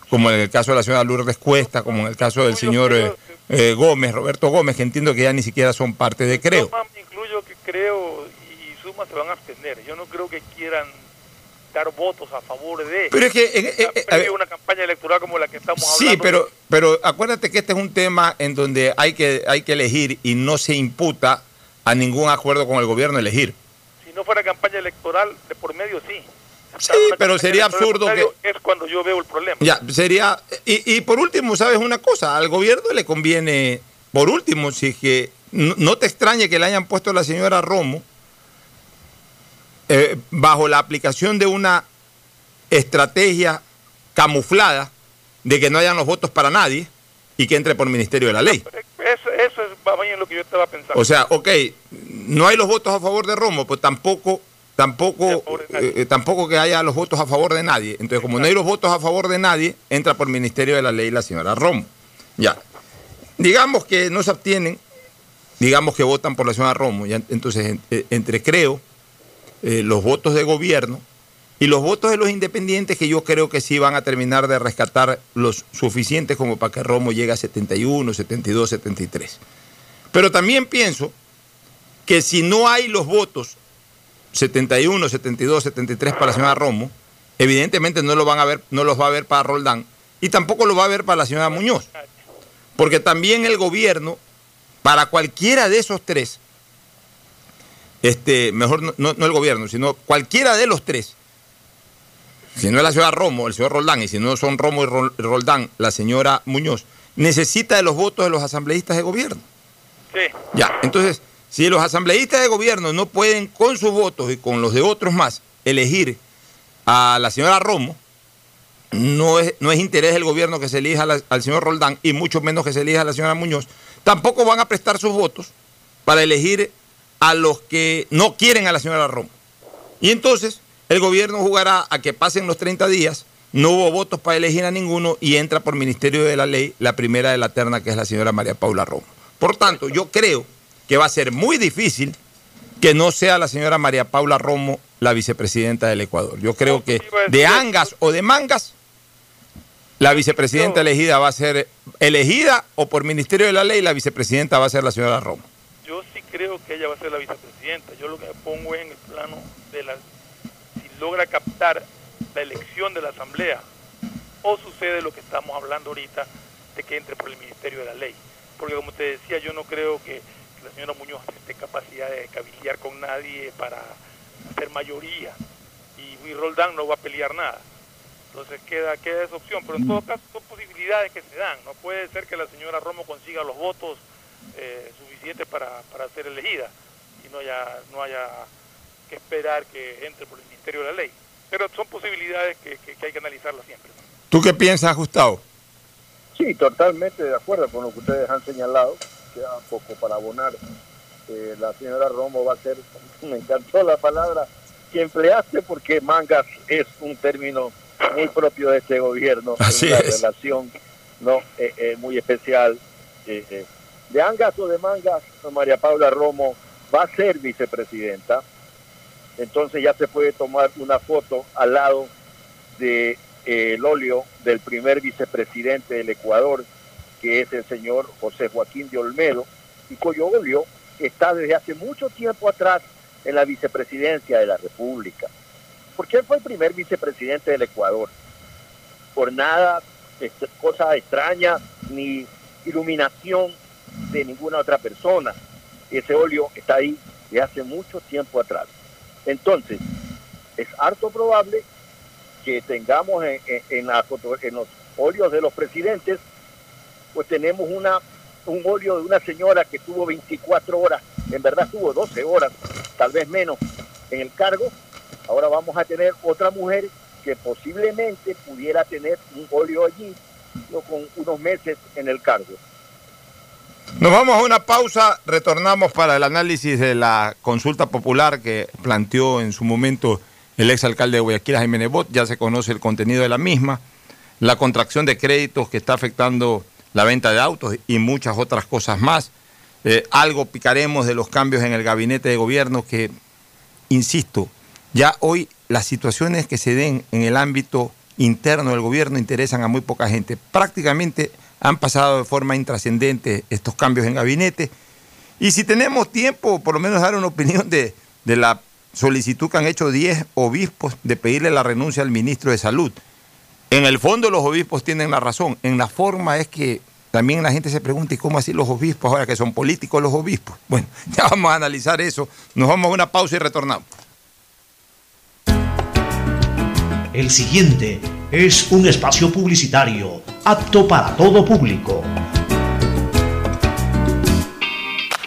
[SPEAKER 1] como en el caso de la señora Lourdes Cuesta, como en el caso del señor eh, eh, Gómez, Roberto Gómez, que entiendo que ya ni siquiera son parte de creo.
[SPEAKER 3] Incluyo que creo y suma se van a abstener. Yo no creo que quieran dar votos a favor de.
[SPEAKER 1] Pero es que. Eh,
[SPEAKER 3] eh, una campaña electoral como la que estamos hablando.
[SPEAKER 1] Sí, pero, pero acuérdate que este es un tema en donde hay que, hay que elegir y no se imputa a ningún acuerdo con el gobierno elegir.
[SPEAKER 3] Si no fuera campaña electoral, de por medio sí.
[SPEAKER 1] Sí, pero sería absurdo que...
[SPEAKER 3] Es cuando yo veo el problema.
[SPEAKER 1] Ya, sería... Y, y por último, ¿sabes una cosa? Al gobierno le conviene, por último, si que no, te extrañe que le hayan puesto a la señora Romo eh, bajo la aplicación de una estrategia camuflada de que no hayan los votos para nadie y que entre por Ministerio de la Ley.
[SPEAKER 3] Eso, eso es lo que yo estaba pensando.
[SPEAKER 1] O sea, ok, no hay los votos a favor de Romo, pues tampoco tampoco eh, eh, tampoco que haya los votos a favor de nadie. Entonces, como no hay los votos a favor de nadie, entra por Ministerio de la Ley la señora Romo. Ya. Digamos que no se abstienen, digamos que votan por la señora Romo. Ya, entonces, eh, entre creo los votos de gobierno y los votos de los independientes que yo creo que sí van a terminar de rescatar los suficientes como para que Romo llegue a 71, 72, 73. Pero también pienso que si no hay los votos 71, 72, 73 para la señora Romo, evidentemente no, lo los va a ver para Roldán y tampoco lo va a ver para la señora Muñoz. Porque también el gobierno, para cualquiera de esos tres, este, mejor no, no el gobierno, sino cualquiera de los tres, si no es la señora Romo, el señor Roldán, y si no son Romo y Roldán, la señora Muñoz, necesita de los votos de los asambleístas de gobierno. Ya, entonces, si los asambleístas de gobierno no pueden con sus votos y con los de otros más elegir a la señora Romo, no es, no es interés del gobierno que se elija al señor Roldán y mucho menos que se elija a la señora Muñoz, tampoco van a prestar sus votos para elegir a los que no quieren a la señora Romo. Y entonces el gobierno jugará a que pasen los 30 días, no hubo votos para elegir a ninguno y entra por Ministerio de la Ley la primera de la terna, que es la señora María Paula Romo. Por tanto, yo creo que va a ser muy difícil que no sea la señora María Paula Romo la vicepresidenta del Ecuador. Yo creo que de angas o de mangas, la vicepresidenta elegida va a ser elegida o por Ministerio de la Ley, la vicepresidenta va a ser la señora Romo.
[SPEAKER 3] Yo sí creo que ella va a ser la vicepresidenta. Yo lo que me pongo es en el plano de la logra captar la elección de la Asamblea o sucede lo que estamos hablando ahorita de que entre por el Ministerio de la Ley. Porque como te decía, yo no creo que la señora Muñoz esté capacidad de cabildear con nadie para hacer mayoría y, y Roldán no va a pelear nada. Entonces queda, queda esa opción, pero en todo caso son posibilidades que se dan. No puede ser que la señora Romo consiga los votos eh, suficientes para, para ser elegida y no haya, no haya que esperar que entre por el Ministerio de la Ley. Pero son posibilidades que, hay que analizarlas siempre.
[SPEAKER 1] ¿Tú qué piensas, Gustavo?
[SPEAKER 4] Sí, totalmente de acuerdo con lo que ustedes han señalado. Queda poco para abonar. Eh, la señora Romo va a ser, me encantó la palabra que empleaste porque mangas es un término muy propio de este gobierno.
[SPEAKER 1] Así una
[SPEAKER 4] relación no eh, eh, muy especial. de angas o de mangas, María Paula Romo va a ser vicepresidenta entonces ya se puede tomar una foto al lado de, el óleo del primer vicepresidente del Ecuador, que es el señor José Joaquín de Olmedo, y cuyo óleo está desde hace mucho tiempo atrás en la vicepresidencia de la República. Porque él fue el primer vicepresidente del Ecuador. Por nada, este, cosa extraña, ni iluminación de ninguna otra persona. Ese óleo está ahí desde hace mucho tiempo atrás. Entonces, es harto probable que tengamos en, en, en los óleos de los presidentes, pues tenemos una, un óleo de una señora que tuvo 24 horas, en verdad tuvo 12 horas, tal vez menos, en el cargo. Ahora vamos a tener otra mujer que posiblemente pudiera tener un óleo allí, con unos meses en el cargo.
[SPEAKER 1] Nos vamos a una pausa, retornamos para el análisis de la consulta popular que planteó en su momento el exalcalde de Guayaquil, Jaime Nebot, ya se conoce el contenido de la misma, la contracción de créditos que está afectando la venta de autos y muchas otras cosas más. Eh, algo picaremos de los cambios en el gabinete de gobierno que, insisto, ya hoy las situaciones que se den en el ámbito interno del gobierno interesan a muy poca gente. Prácticamente han pasado de forma intrascendente estos cambios en gabinete. Y si tenemos tiempo, por lo menos dar una opinión de, la solicitud que han hecho 10 obispos de pedirle la renuncia al ministro de Salud. En el fondo los obispos tienen la razón, en la forma es que también la gente se pregunta, ¿y cómo así los obispos ahora que son políticos los obispos? Bueno, ya vamos a analizar eso, nos vamos a una pausa y retornamos.
[SPEAKER 5] El siguiente es un espacio publicitario apto para todo público.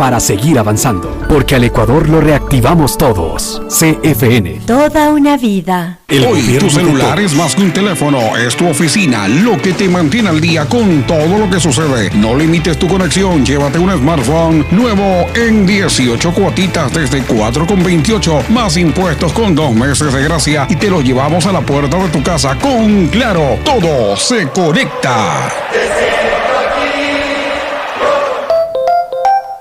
[SPEAKER 6] para seguir avanzando, porque al Ecuador lo reactivamos todos. CFN.
[SPEAKER 7] Toda una vida.
[SPEAKER 8] Hoy tu celular es más que un teléfono, es tu oficina, lo que te mantiene al día con todo lo que sucede. No limites tu conexión, llévate un smartphone nuevo en 18 cuotitas desde 4,28 más impuestos con dos meses de gracia y te lo llevamos a la puerta de tu casa con Claro, todo se conecta.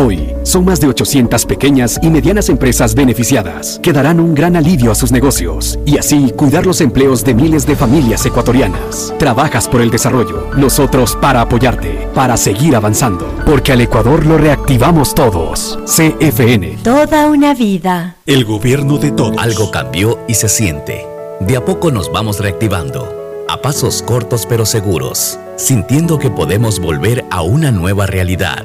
[SPEAKER 6] Hoy, son más de 800 pequeñas y medianas empresas beneficiadas que darán un gran alivio a sus negocios y así cuidar los empleos de miles de familias ecuatorianas. Trabajas por el desarrollo, nosotros para apoyarte, para seguir avanzando, porque al Ecuador lo reactivamos todos. CFN.
[SPEAKER 7] Toda una vida.
[SPEAKER 5] El gobierno de todos.
[SPEAKER 9] Algo cambió y se siente. De a poco nos vamos reactivando, a pasos cortos pero seguros, sintiendo que podemos volver a una nueva realidad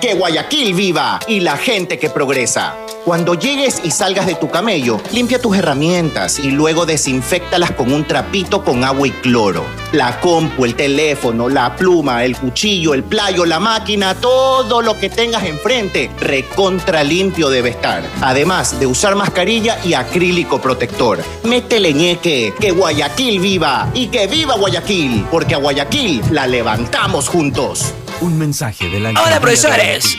[SPEAKER 10] Que Guayaquil viva y la gente que progresa. Cuando llegues y salgas de tu camello, limpia tus herramientas y luego desinfectalas con un trapito con agua y cloro. La compu, el teléfono, la pluma, el cuchillo, el playo, la máquina, todo lo que tengas enfrente, recontra limpio debe estar. Además de usar mascarilla y acrílico protector. Métele ñeque, que Guayaquil viva y que viva Guayaquil, porque a Guayaquil la levantamos juntos.
[SPEAKER 9] Un mensaje de la
[SPEAKER 11] Hola profesores,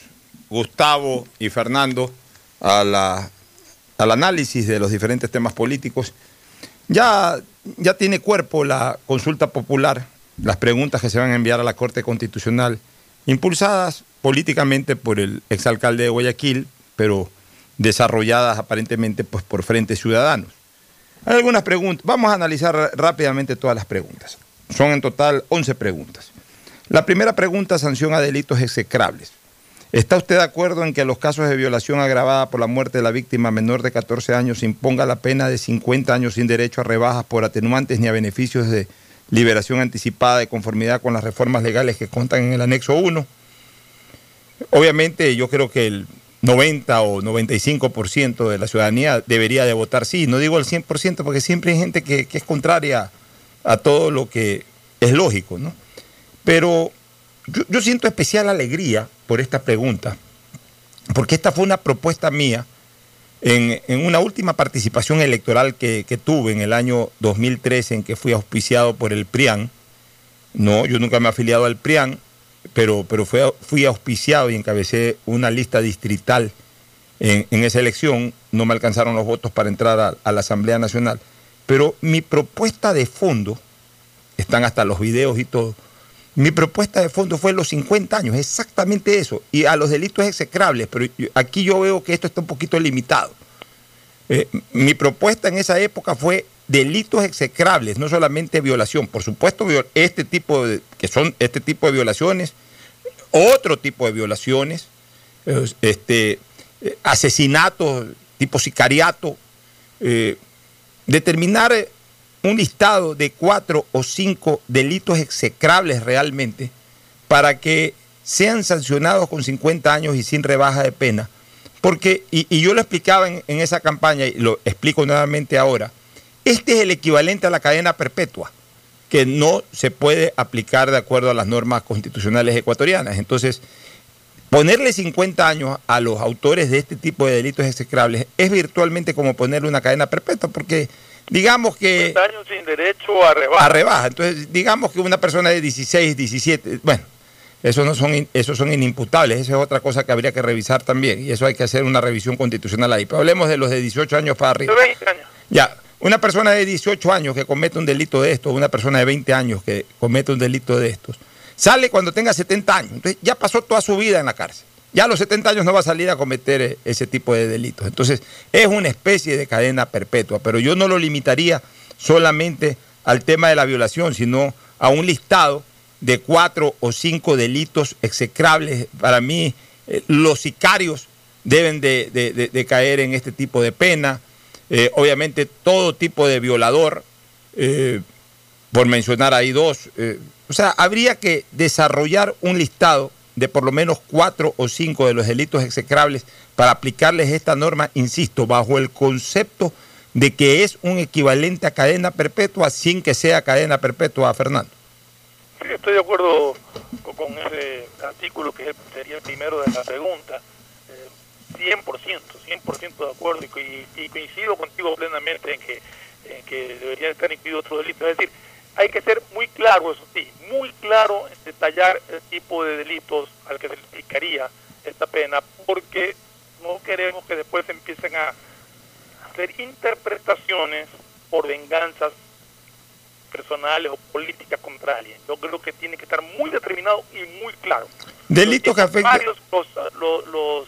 [SPEAKER 1] Gustavo y Fernando al análisis de los diferentes temas políticos. Ya, ya tiene cuerpo la consulta popular, las preguntas que se van a enviar a la Corte Constitucional, impulsadas políticamente por el exalcalde de Guayaquil, pero desarrolladas aparentemente pues, por Frente Ciudadanos. Hay algunas preguntas. Vamos a analizar rápidamente todas las preguntas. Son en total 11 preguntas. La primera pregunta sanciona delitos execrables. ¿Está usted de acuerdo en que los casos de violación agravada por la muerte de la víctima menor de 14 años imponga la pena de 50 años sin derecho a rebajas por atenuantes ni a beneficios de liberación anticipada de conformidad con las reformas legales que contan en el anexo 1? Obviamente yo creo que el 90 o 95% de la ciudadanía debería de votar sí. No digo el 100% porque siempre hay gente que, que es contraria a todo lo que es lógico, ¿no? Pero yo, siento especial alegría por esta pregunta, porque esta fue una propuesta mía en, una última participación electoral que, tuve en el año 2013, en que fui auspiciado por el PRIAN. No, yo nunca me he afiliado al PRIAN, pero, pero fui, auspiciado y encabecé una lista distrital en, esa elección. No me alcanzaron los votos para entrar a la Asamblea Nacional. Pero mi propuesta de fondo, están hasta los videos y todo, mi propuesta de fondo fue los 50 años, exactamente eso. Y a los delitos execrables, pero aquí yo veo que esto está un poquito limitado. Eh, mi propuesta en esa época fue delitos execrables, no solamente violación. Por supuesto, este tipo de, que son este tipo de violaciones, otro tipo de violaciones, este, eh, asesinatos tipo sicariato, eh, determinar un listado de cuatro o cinco delitos execrables realmente para que sean sancionados con 50 años y sin rebaja de pena. Porque, y, yo lo explicaba en, esa campaña y lo explico nuevamente ahora, este es el equivalente a la cadena perpetua, que no se puede aplicar de acuerdo a las normas constitucionales ecuatorianas. Entonces, ponerle 50 años a los autores de este tipo de delitos execrables es virtualmente como ponerle una cadena perpetua, porque digamos que...
[SPEAKER 3] años sin derecho a rebaja.
[SPEAKER 1] A rebaja. Entonces, digamos que una persona de 16, 17, bueno, esos, no son, esos son inimputables. Esa es otra cosa que habría que revisar también. Y eso hay que hacer una revisión constitucional ahí. Pero hablemos de los de 18 años para arriba.
[SPEAKER 3] De 20 años.
[SPEAKER 1] Ya, una persona de 18 años que comete un delito de estos, una persona de 20 años que comete un delito de estos, sale cuando tenga 70 años. Entonces ya pasó toda su vida en la cárcel ya a los 70 años no va a salir a cometer eh, ese tipo de delitos. Entonces, es una especie de cadena perpetua, pero yo no lo limitaría solamente al tema de la violación, sino a un listado de cuatro o cinco delitos execrables. Para mí, eh, los sicarios deben de, caer en este tipo de pena. Eh, obviamente, todo tipo de violador, por mencionar ahí dos. o sea, habría que desarrollar un listado de por lo menos cuatro o cinco de los delitos execrables para aplicarles esta norma, insisto, bajo el concepto de que es un equivalente a cadena perpetua sin que sea cadena perpetua, Fernando.
[SPEAKER 3] Sí, estoy de acuerdo con ese artículo que sería el primero de la pregunta. 100%, eh, 100% de acuerdo y, coincido contigo plenamente en que, en que deberían estar incluidos otros delitos. Es decir, hay que ser muy claro, eso sí, muy claro en detallar el tipo de delitos al que se le aplicaría esta pena, porque no queremos que después empiecen a hacer interpretaciones por venganzas personales o políticas contra alguien. Yo creo que tiene que estar muy determinado y muy claro.
[SPEAKER 1] Delitos que afecten...
[SPEAKER 3] Varios los, los,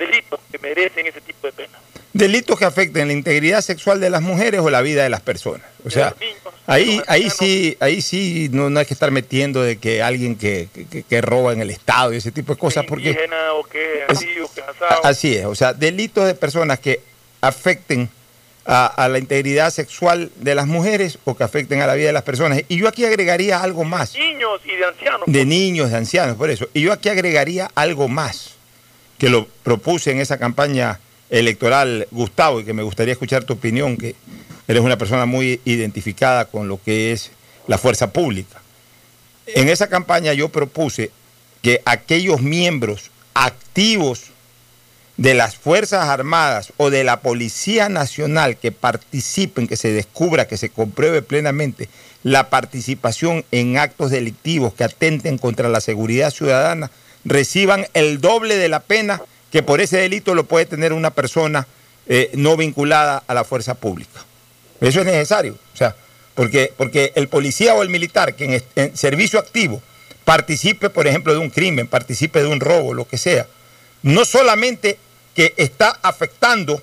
[SPEAKER 3] delitos que merecen ese tipo de pena.
[SPEAKER 1] Delitos que afecten la integridad sexual de las mujeres o la vida de las personas. O sea, ahí, ahí sí, ahí sí no, no, hay que estar metiendo de que alguien que, que, roba en el Estado y ese tipo de cosas. porque
[SPEAKER 3] o que así, o que
[SPEAKER 1] así es, o sea, delitos de personas que afecten a, la integridad sexual de las mujeres o que afecten a la vida de las personas. Y yo aquí agregaría algo más.
[SPEAKER 3] De niños y de ancianos.
[SPEAKER 1] De niños, de ancianos, por eso. Y yo aquí agregaría algo más que lo propuse en esa campaña electoral, Gustavo, y que me gustaría escuchar tu opinión, que eres una persona muy identificada con lo que es la fuerza pública. En esa campaña yo propuse que aquellos miembros activos de las Fuerzas Armadas o de la Policía Nacional que participen, que se descubra, que se compruebe plenamente la participación en actos delictivos que atenten contra la seguridad ciudadana, reciban el doble de la pena que por ese delito lo puede tener una persona eh, no vinculada a la fuerza pública. Eso es necesario, o sea, porque, porque el policía o el militar que en, en servicio activo participe, por ejemplo, de un crimen, participe de un robo, lo que sea, no solamente que está afectando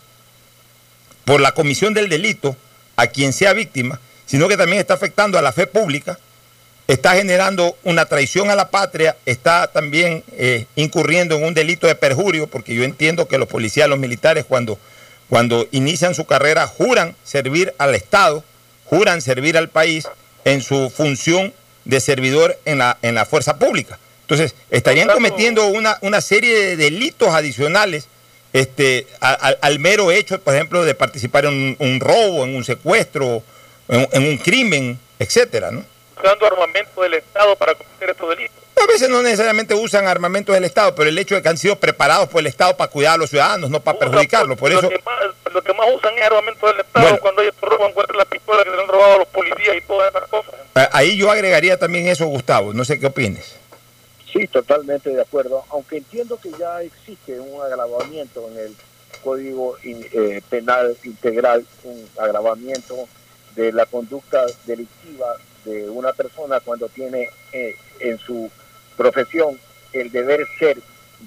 [SPEAKER 1] por la comisión del delito a quien sea víctima, sino que también está afectando a la fe pública, está generando una traición a la patria, está también eh, incurriendo en un delito de perjurio, porque yo entiendo que los policías, los militares, cuando, cuando inician su carrera, juran servir al Estado, juran servir al país en su función de servidor en la, en la fuerza pública. Entonces, estarían cometiendo una, una serie de delitos adicionales este, al mero hecho, por ejemplo, de participar en un, robo, en un secuestro, en, un crimen, etcétera, ¿no?
[SPEAKER 3] Usando armamento del Estado para cometer estos delitos.
[SPEAKER 1] A veces no necesariamente usan armamento del Estado, pero el hecho de que han sido preparados por el Estado para cuidar a los ciudadanos, no para perjudicarlos. Por
[SPEAKER 3] lo
[SPEAKER 1] eso...
[SPEAKER 3] Que más, lo que más usan es armamento del Estado cuando ellos roban, encuentran las pistolas que se han robado a los policías y todas esas cosas.
[SPEAKER 1] Ahí yo agregaría también eso, Gustavo. No sé qué opines.
[SPEAKER 4] Sí, totalmente de acuerdo, aunque entiendo que ya existe un agravamiento en el Código eh, Penal Integral, un agravamiento de la conducta delictiva de una persona cuando tiene eh, en su profesión el deber ser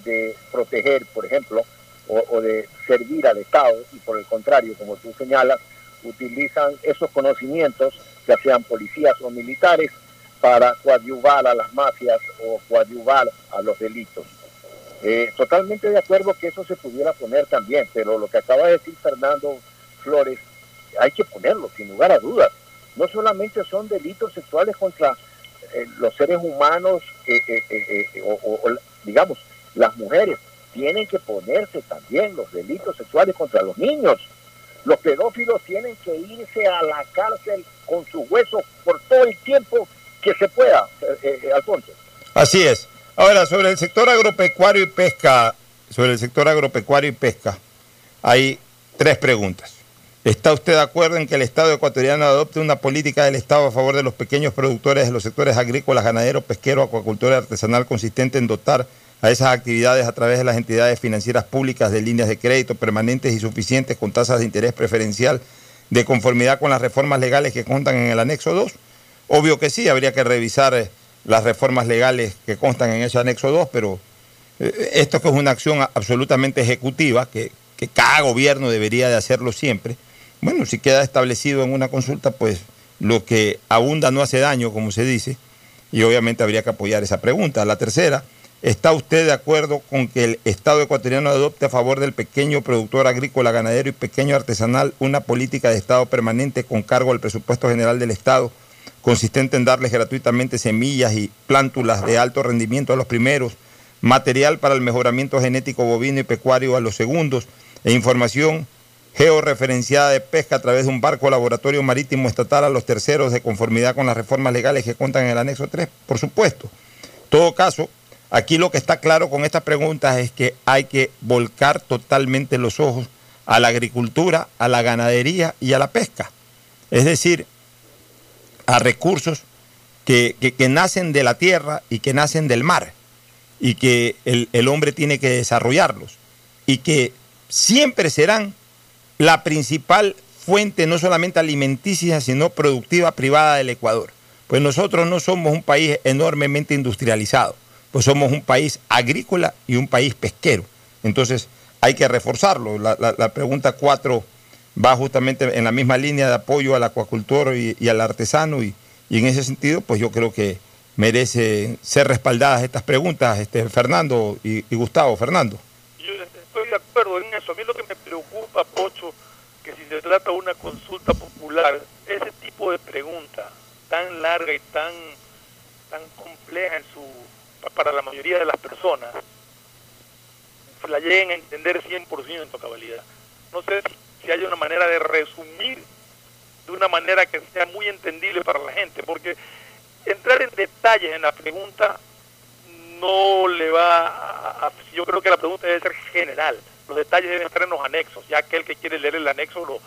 [SPEAKER 4] de proteger, por ejemplo, o, de servir al Estado y por el contrario, como tú señalas, utilizan esos conocimientos, ya sean policías o militares, para coadyuvar a las mafias o coadyuvar a los delitos. Eh, totalmente de acuerdo que eso se pudiera poner también, pero lo que acaba de decir Fernando Flores, hay que ponerlo, sin lugar a dudas. No solamente son delitos sexuales contra eh, los seres humanos eh, o, digamos, las mujeres, tienen que ponerse también los delitos sexuales contra los niños. Los pedófilos tienen que irse a la cárcel con sus huesos por todo el tiempo que se pueda, eh, eh, Alfonso.
[SPEAKER 1] Así es. Ahora, sobre el sector agropecuario y pesca, sobre el sector agropecuario y pesca, hay tres preguntas. ¿Está usted de acuerdo en que el Estado ecuatoriano adopte una política del Estado a favor de los pequeños productores de los sectores agrícolas, ganadero, pesquero, acuacultura artesanal consistente en dotar a esas actividades a través de las entidades financieras públicas de líneas de crédito permanentes y suficientes con tasas de interés preferencial de conformidad con las reformas legales que contan en el anexo 2? Obvio que sí, habría que revisar eh, las reformas legales que constan en ese anexo 2, pero eh, esto que es una acción absolutamente ejecutiva, que, cada gobierno debería de hacerlo siempre, bueno, si queda establecido en una consulta, pues lo que abunda no hace daño, como se dice, y obviamente habría que apoyar esa pregunta. La tercera, ¿está usted de acuerdo con que el Estado ecuatoriano adopte a favor del pequeño productor agrícola, ganadero y pequeño artesanal una política de Estado permanente con cargo al presupuesto general del Estado? consistente en darles gratuitamente semillas y plántulas de alto rendimiento a los primeros, material para el mejoramiento genético bovino y pecuario a los segundos, e información georreferenciada de pesca a través de un barco laboratorio marítimo estatal a los terceros de conformidad con las reformas legales que cuentan en el anexo 3, por supuesto. En todo caso, aquí lo que está claro con estas preguntas es que hay que volcar totalmente los ojos a la agricultura, a la ganadería y a la pesca. Es decir, a recursos que, nacen de la tierra y que nacen del mar y que el, hombre tiene que desarrollarlos. y que siempre serán la principal fuente no solamente alimenticia, sino productiva privada del Ecuador. Pues nosotros no somos un país enormemente industrializado, pues somos un país agrícola y un país pesquero. Entonces hay que reforzarlo. La, pregunta 4 va justamente en la misma línea de apoyo al acuacultor y, al artesano y, en ese sentido pues yo creo que merece ser respaldadas estas preguntas, este, Fernando y, Gustavo. Fernando.
[SPEAKER 3] Yo estoy de acuerdo eso. A mí lo que me preocupa, Pocho, que si se trata una consulta popular, ese tipo de pregunta tan larga y tan, tan compleja en su, para la mayoría de las personas, la lleguen a entender 100% en tu cabalidad. No sé si hay una manera de resumir de una manera que sea muy entendible para la gente, porque entrar en detalles en la pregunta no le va a, yo creo que la pregunta debe ser general los detalles deben estar en los anexos ya aquel que quiere leer el anexo lo,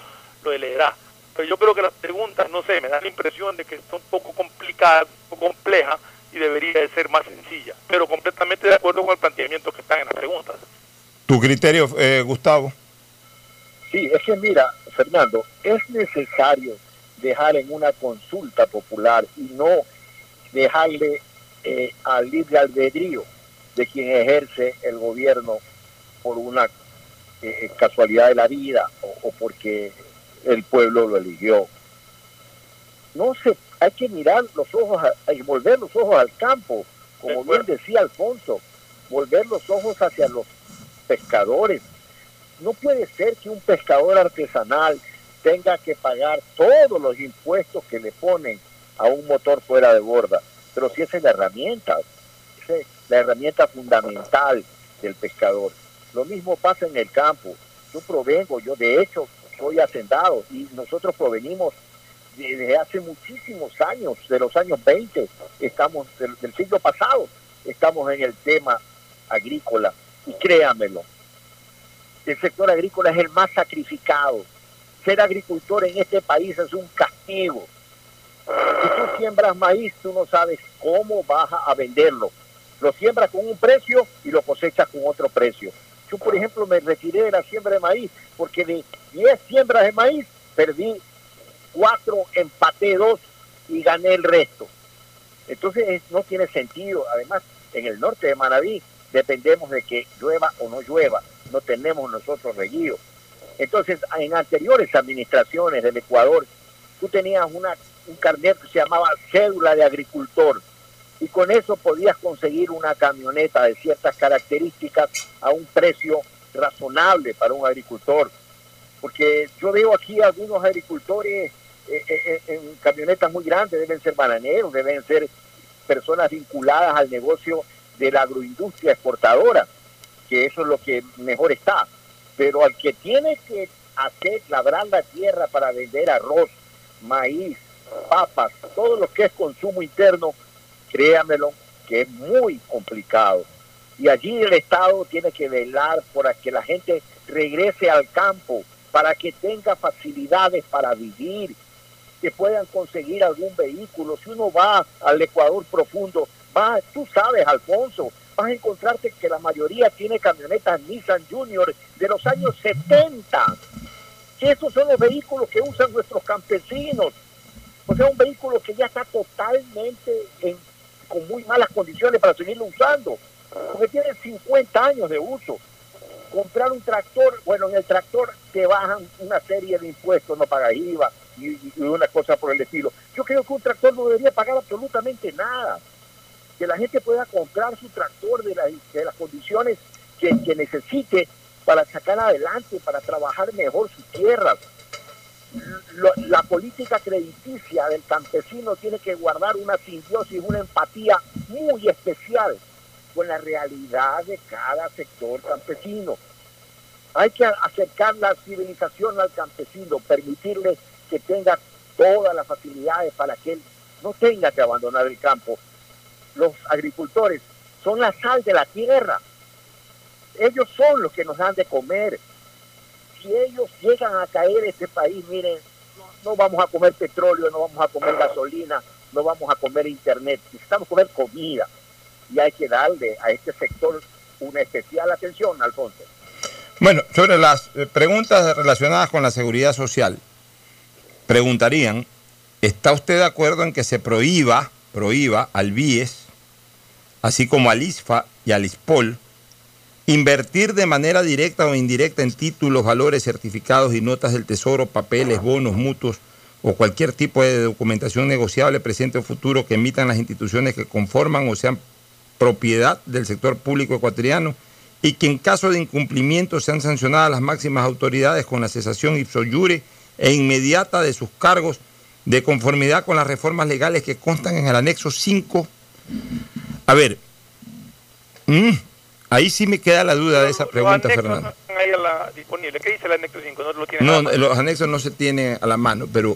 [SPEAKER 3] lo leerá. Pero yo creo que las preguntas no sé me da la impresión de que son un poco complicadas un poco complejas y debería de ser más sencilla. Pero completamente de acuerdo con el planteamiento que están en las preguntas.
[SPEAKER 1] Tu criterio eh, Gustavo.
[SPEAKER 4] Sí es que mira Fernando es necesario dejar en una consulta popular y no dejarle eh, al libre albedrío de quien ejerce el gobierno por una eh, casualidad de la vida o, porque el pueblo lo eligió. No se, hay que mirar los ojos, hay que volver los ojos al campo, como bien decía Alfonso, volver los ojos hacia los pescadores. No puede ser que un pescador artesanal tenga que pagar todos los impuestos que le ponen a un motor fuera de borda pero si esa es la herramienta, esa es la herramienta fundamental del pescador. Lo mismo pasa en el campo. Yo provengo, yo de hecho soy hacendado y nosotros provenimos desde hace muchísimos años, de los años 20, estamos del, siglo pasado, estamos en el tema agrícola y créamelo, el sector agrícola es el más sacrificado. Ser agricultor en este país es un castigo si tú siembras maíz, tú no sabes cómo vas a venderlo. Lo siembras con un precio y lo cosechas con otro precio. Yo, por ejemplo, me retiré de la siembra de maíz porque de 10 siembras de maíz perdí 4, empaté 2 y gané el resto. Entonces no tiene sentido. Además, en el norte de Manaví dependemos de que llueva o no llueva. No tenemos nosotros reguío. Entonces, en anteriores administraciones del Ecuador, tú tenías una un carnet que se llamaba cédula de agricultor y con eso podías conseguir una camioneta de ciertas características a un precio razonable para un agricultor. Porque yo veo aquí algunos agricultores eh, eh, eh, en camionetas muy grandes, deben ser bananeros, deben ser personas vinculadas al negocio de la agroindustria exportadora, que eso es lo que mejor está. Pero al que tiene que hacer, labrar la tierra para vender arroz, maíz, papas, todo lo que es consumo interno, créamelo, que es muy complicado. Y allí el Estado tiene que velar por que la gente regrese al campo, para que tenga facilidades para vivir, que puedan conseguir algún vehículo. Si uno va al Ecuador profundo, va, tú sabes, Alfonso, vas a encontrarte que la mayoría tiene camionetas Nissan Junior de los años 70. Esos son los vehículos que usan nuestros campesinos o sea, un vehículo que ya está totalmente con muy malas condiciones para seguirlo usando, porque tiene 50 años de uso. Comprar un tractor, bueno, en el tractor te bajan una serie de impuestos, no pagas IVA y, una cosa por el estilo. Yo creo que un tractor no debería pagar absolutamente nada. Que la gente pueda comprar su tractor de, de las condiciones que necesite para sacar adelante, para trabajar mejor sus tierras, la política crediticia del campesino tiene que guardar una simbiosis, una empatía muy especial con la realidad de cada sector campesino. Hay que acercar la civilización al campesino, permitirle que tenga todas las facilidades para que él no tenga que abandonar el campo. Los agricultores son la sal de la tierra. Ellos son los que nos dan de comer, si ellos llegan a caer este país, miren, no, vamos a comer petróleo, no vamos a comer gasolina, no vamos a comer internet, necesitamos comer comida y hay que darle a este sector una especial atención, Alfonso.
[SPEAKER 1] Bueno, sobre las eh, preguntas relacionadas con la seguridad social, preguntarían, ¿está usted de acuerdo en que se prohíba, prohíba al BIES, así como al ISFA y al ISPOL, invertir de manera directa o indirecta en títulos, valores, certificados y notas del tesoro, papeles, bonos, mutuos o cualquier tipo de documentación negociable presente o futuro que emitan las instituciones que conforman o sean propiedad del sector público ecuatoriano y que en caso de incumplimiento sean sancionadas las máximas autoridades con la cesación ipso iure e inmediata de sus cargos de conformidad con las reformas legales que constan en el anexo 5. A ver, mm, ahí sí me queda la duda de esa pregunta, Fernando.
[SPEAKER 3] ¿Qué dice el anexo 5?
[SPEAKER 1] No, lo tiene no los anexos no se tienen a la mano, pero,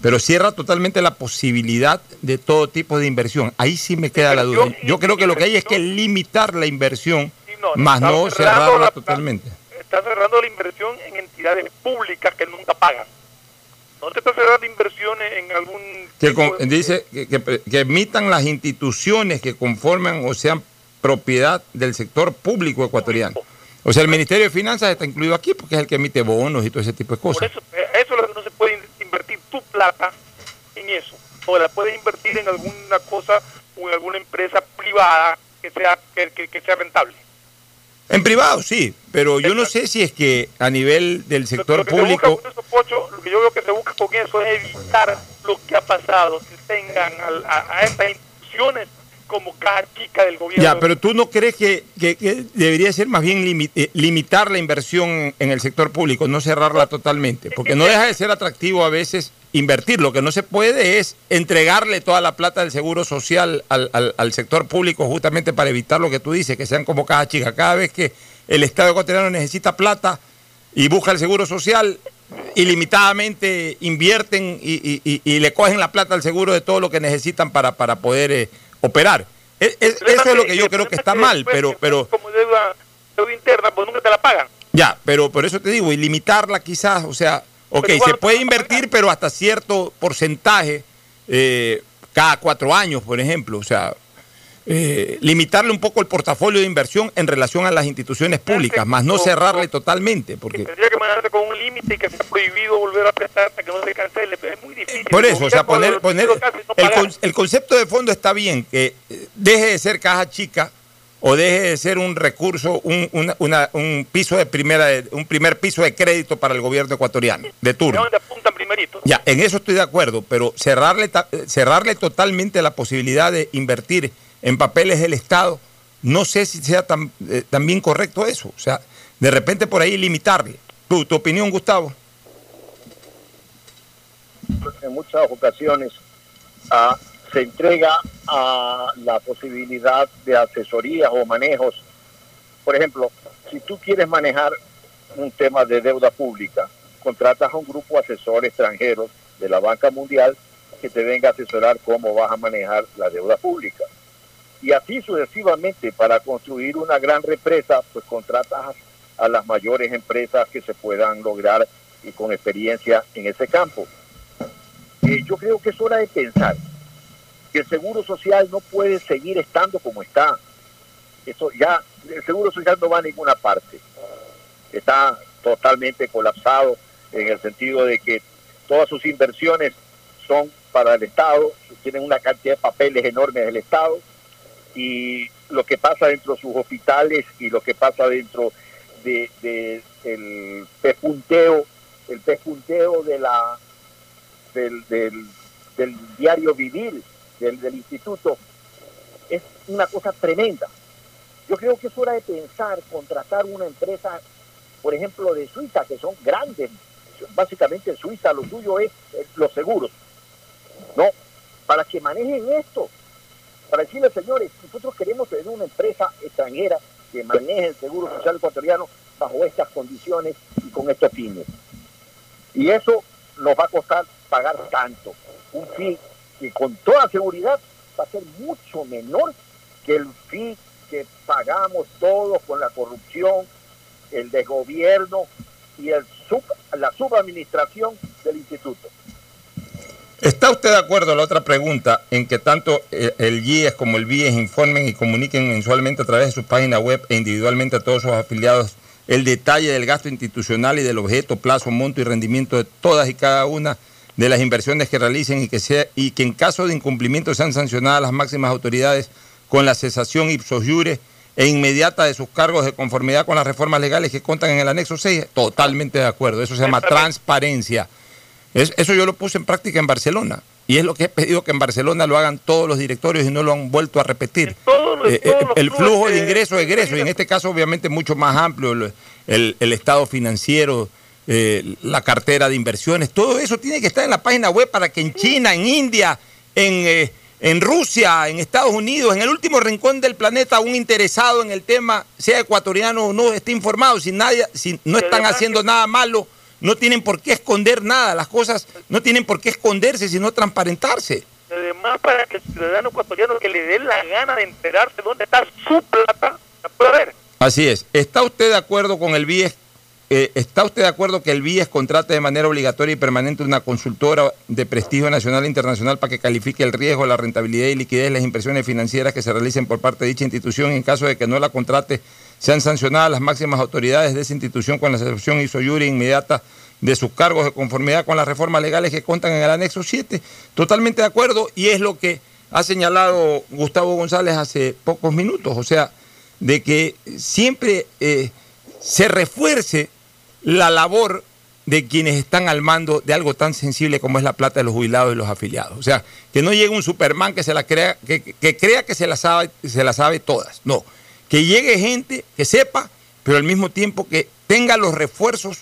[SPEAKER 1] pero cierra totalmente la posibilidad de todo tipo de inversión. Ahí sí me queda la duda. Yo creo que lo que hay es que limitar la inversión, más no cerrarla totalmente.
[SPEAKER 3] Está cerrando la inversión en entidades públicas que nunca pagan. No te está cerrando inversiones en algún...
[SPEAKER 1] Que dice que, que emitan las instituciones que conforman o sean propiedad del sector público ecuatoriano. O sea, el Ministerio de Finanzas está incluido aquí porque es el que emite bonos y todo ese tipo de cosas.
[SPEAKER 3] Por eso, eh, eso es lo que no se puede invertir tu plata en eso. O la puedes invertir en alguna cosa o en alguna empresa privada que sea, que, sea rentable.
[SPEAKER 1] En privado, sí, pero yo no sé si es que a nivel del sector público...
[SPEAKER 3] lo que yo veo que se busca con eso es evitar lo que ha pasado, que tengan a, a estas instituciones como cada chica del gobierno.
[SPEAKER 1] Ya, pero tú no crees que, debería ser más bien eh, limitar la inversión en el sector público, no cerrarla totalmente, porque no deja de ser atractivo a veces invertir. Lo que no se puede es entregarle toda la plata del seguro social al, sector público justamente para evitar lo que tú dices, que sean como cada chica. Cada vez que el Estado ecuatoriano necesita plata y busca el seguro social, ilimitadamente invierten y, le cogen la plata al seguro de todo lo que necesitan para, para poder eh, operar. E, e, eso es lo que yo creo que está mal, pero... pero
[SPEAKER 3] como deuda, interna, pues nunca te la pagan.
[SPEAKER 1] Ya, pero por eso te digo, y limitarla quizás, o sea, ok, se puede invertir, pero hasta cierto porcentaje, eh, cada cuatro años, por ejemplo, o sea, eh, limitarle un poco el portafolio de inversión en relación a las instituciones públicas, más no cerrarle totalmente. Porque...
[SPEAKER 3] Tendría que manejarse con un límite y que sea prohibido volver a prestar hasta que no se cancele. Es muy difícil.
[SPEAKER 1] Por eso, o sea, poner, poner el, concepto de fondo está bien, que eh, deje de ser caja chica o deje de ser un recurso, un, un piso de primera, un primer piso de crédito para el gobierno ecuatoriano, de turno. Ya, en eso estoy de acuerdo, pero cerrarle, cerrarle totalmente la posibilidad de invertir en papeles del Estado, no sé si sea tan, eh, también correcto eso. O sea, de repente por ahí limitarle. ¿Tu, tu opinión, Gustavo?
[SPEAKER 4] En muchas ocasiones ah, se entrega a la posibilidad de asesorías o manejos. Por ejemplo, si tú quieres manejar un tema de deuda pública, contratas a un grupo de asesores extranjeros de la Banca Mundial que te venga a asesorar cómo vas a manejar la deuda pública y así sucesivamente para construir una gran represa, pues contratas a las mayores empresas que se puedan lograr y con experiencia en ese campo. Eh, yo creo que es hora de pensar que el seguro social no puede seguir estando como está. Eso ya, el seguro social no va a ninguna parte. Está totalmente colapsado en el sentido de que todas sus inversiones son para el Estado, tienen una cantidad de papeles enormes del Estado, y lo que pasa dentro de sus hospitales y lo que pasa dentro de, de el pepunteo, el pepunteo de la del, diario vivir del, del instituto es una cosa tremenda. Yo creo que es hora de pensar contratar una empresa, por ejemplo, de Suiza, que son grandes. Básicamente en Suiza lo suyo es los seguros, ¿no? Para que manejen esto para decirle, señores, nosotros queremos tener una empresa extranjera que maneje el seguro social ecuatoriano bajo estas condiciones y con estos fines. Y eso nos va a costar pagar tanto, un fee que con toda seguridad va a ser mucho menor que el fee que pagamos todos con la corrupción, el desgobierno y el la subadministración del instituto.
[SPEAKER 1] ¿Está usted de acuerdo, la otra pregunta, en que tanto el GIES como el BIES informen y comuniquen mensualmente a través de su página web e individualmente a todos sus afiliados el detalle del gasto institucional y del objeto, plazo, monto y rendimiento de todas y cada una de las inversiones que realicen y que, sea, y que en caso de incumplimiento sean sancionadas las máximas autoridades con la cesación ipsos jure e inmediata de sus cargos de conformidad con las reformas legales que contan en el anexo 6. Totalmente de acuerdo. Eso se llama transparencia. Eso yo lo puse en práctica en Barcelona. Y es lo que he pedido que en Barcelona lo hagan todos los directorios y no lo han vuelto a repetir. Eh, eh, el flujo de ingreso egreso, y en este caso obviamente mucho más amplio, el, estado financiero, eh, la cartera de inversiones, todo eso tiene que estar en la página web para que en China, en India, en, en Rusia, en Estados Unidos, en el último rincón del planeta, un interesado en el tema, sea ecuatoriano o no, esté informado. Si, nadie, si no están haciendo nada malo no tienen por qué esconder nada, las cosas no tienen por qué esconderse, sino transparentarse.
[SPEAKER 3] Además, para que el ciudadano ecuatoriano que le dé la gana de enterarse dónde está su plata, la pueda ver.
[SPEAKER 1] Así es. ¿Está usted de acuerdo con el BIES? Eh, ¿Está usted de acuerdo que el BIES contrate de manera obligatoria y permanente una consultora de prestigio nacional e internacional para que califique el riesgo, la rentabilidad y liquidez de las impresiones financieras que se realicen por parte de dicha institución en caso de que no la contrate? Sean sancionadas las máximas autoridades de esa institución con la excepción y soyuri inmediata de sus cargos de conformidad con las reformas legales que contan en el anexo 7. Totalmente de acuerdo y es lo que ha señalado Gustavo González hace pocos minutos, o sea, de que siempre eh, se refuerce la labor de quienes están al mando de algo tan sensible como es la plata de los jubilados y los afiliados. O sea, que no llegue un Superman que se la crea, que, crea que se la sabe, se la sabe todas. No que llegue gente que sepa, pero al mismo tiempo que tenga los refuerzos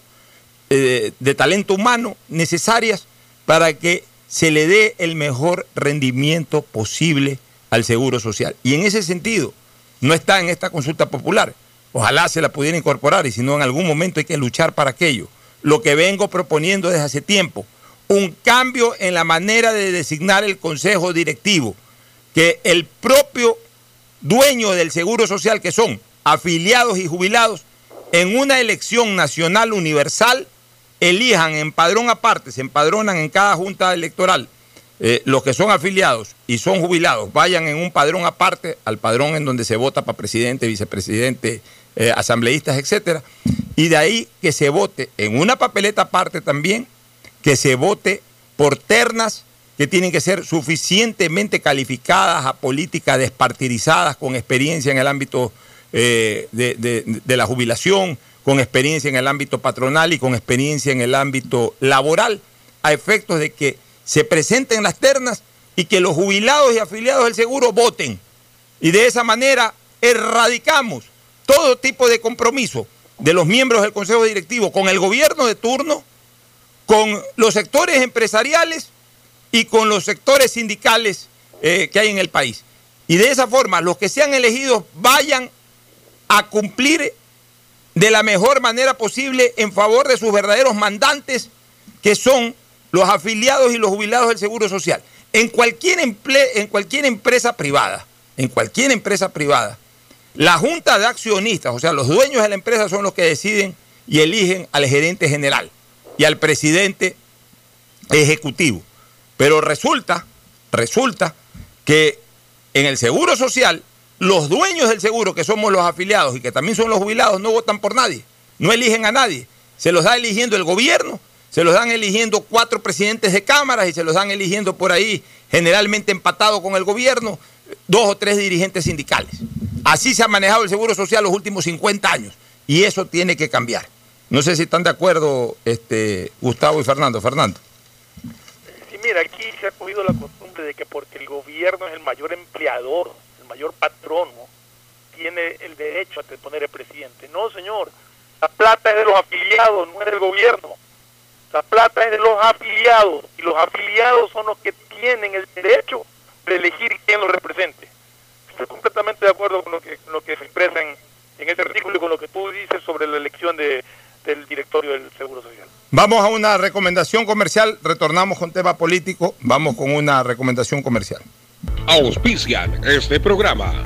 [SPEAKER 1] eh, de talento humano necesarias para que se le dé el mejor rendimiento posible al Seguro Social. Y en ese sentido, no está en esta consulta popular. Ojalá se la pudiera incorporar y si no, en algún momento hay que luchar para aquello. Lo que vengo proponiendo desde hace tiempo, un cambio en la manera de designar el Consejo Directivo, que el propio dueños del Seguro Social, que son afiliados y jubilados, en una elección nacional universal, elijan en padrón aparte, se empadronan en cada junta electoral, eh, los que son afiliados y son jubilados, vayan en un padrón aparte, al padrón en donde se vota para presidente, vicepresidente, eh, asambleístas, etcétera, y de ahí que se vote en una papeleta aparte también, que se vote por ternas que tienen que ser suficientemente calificadas a políticas despartidizadas con experiencia en el ámbito eh, de, la jubilación, con experiencia en el ámbito patronal y con experiencia en el ámbito laboral, a efectos de que se presenten las ternas y que los jubilados y afiliados del seguro voten. Y de esa manera erradicamos todo tipo de compromiso de los miembros del Consejo Directivo con el gobierno de turno, con los sectores empresariales y con los sectores sindicales eh, que hay en el país. Y de esa forma, los que sean elegidos vayan a cumplir de la mejor manera posible en favor de sus verdaderos mandantes, que son los afiliados y los jubilados del Seguro Social. En cualquier, en cualquier empresa privada, en cualquier empresa privada, la junta de accionistas, o sea, los dueños de la empresa son los que deciden y eligen al gerente general y al presidente ejecutivo. Pero resulta, resulta que en el Seguro Social, los dueños del seguro, que somos los afiliados y que también son los jubilados, no votan por nadie, no eligen a nadie. Se los da eligiendo el gobierno, se los dan eligiendo cuatro presidentes de cámaras y se los dan eligiendo por ahí, generalmente empatado con el gobierno, dos o tres dirigentes sindicales. Así se ha manejado el Seguro Social los últimos 50 años y eso tiene que cambiar. No sé si están de acuerdo este, Gustavo y Fernando. Fernando
[SPEAKER 3] mira, aquí se ha cogido la costumbre de que porque el gobierno es el mayor empleador, el mayor patrono, tiene el derecho a poner el presidente. No, señor, la plata es de los afiliados, no es del gobierno. La plata es de los afiliados y los afiliados son los que tienen el derecho de elegir quién los represente. Estoy completamente de acuerdo con lo que, lo que se expresa en, en este artículo y con lo que tú dices sobre la elección de, del directorio del Seguro Social.
[SPEAKER 1] Vamos a una recomendación comercial, retornamos con tema político, vamos con una recomendación comercial.
[SPEAKER 12] Auspician este programa.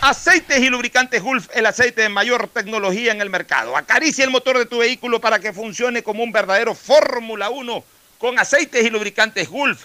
[SPEAKER 2] Aceites y lubricantes Gulf, el aceite de mayor tecnología en el mercado. Acaricia el motor de tu vehículo para que funcione como un verdadero Fórmula 1 con aceites y lubricantes Gulf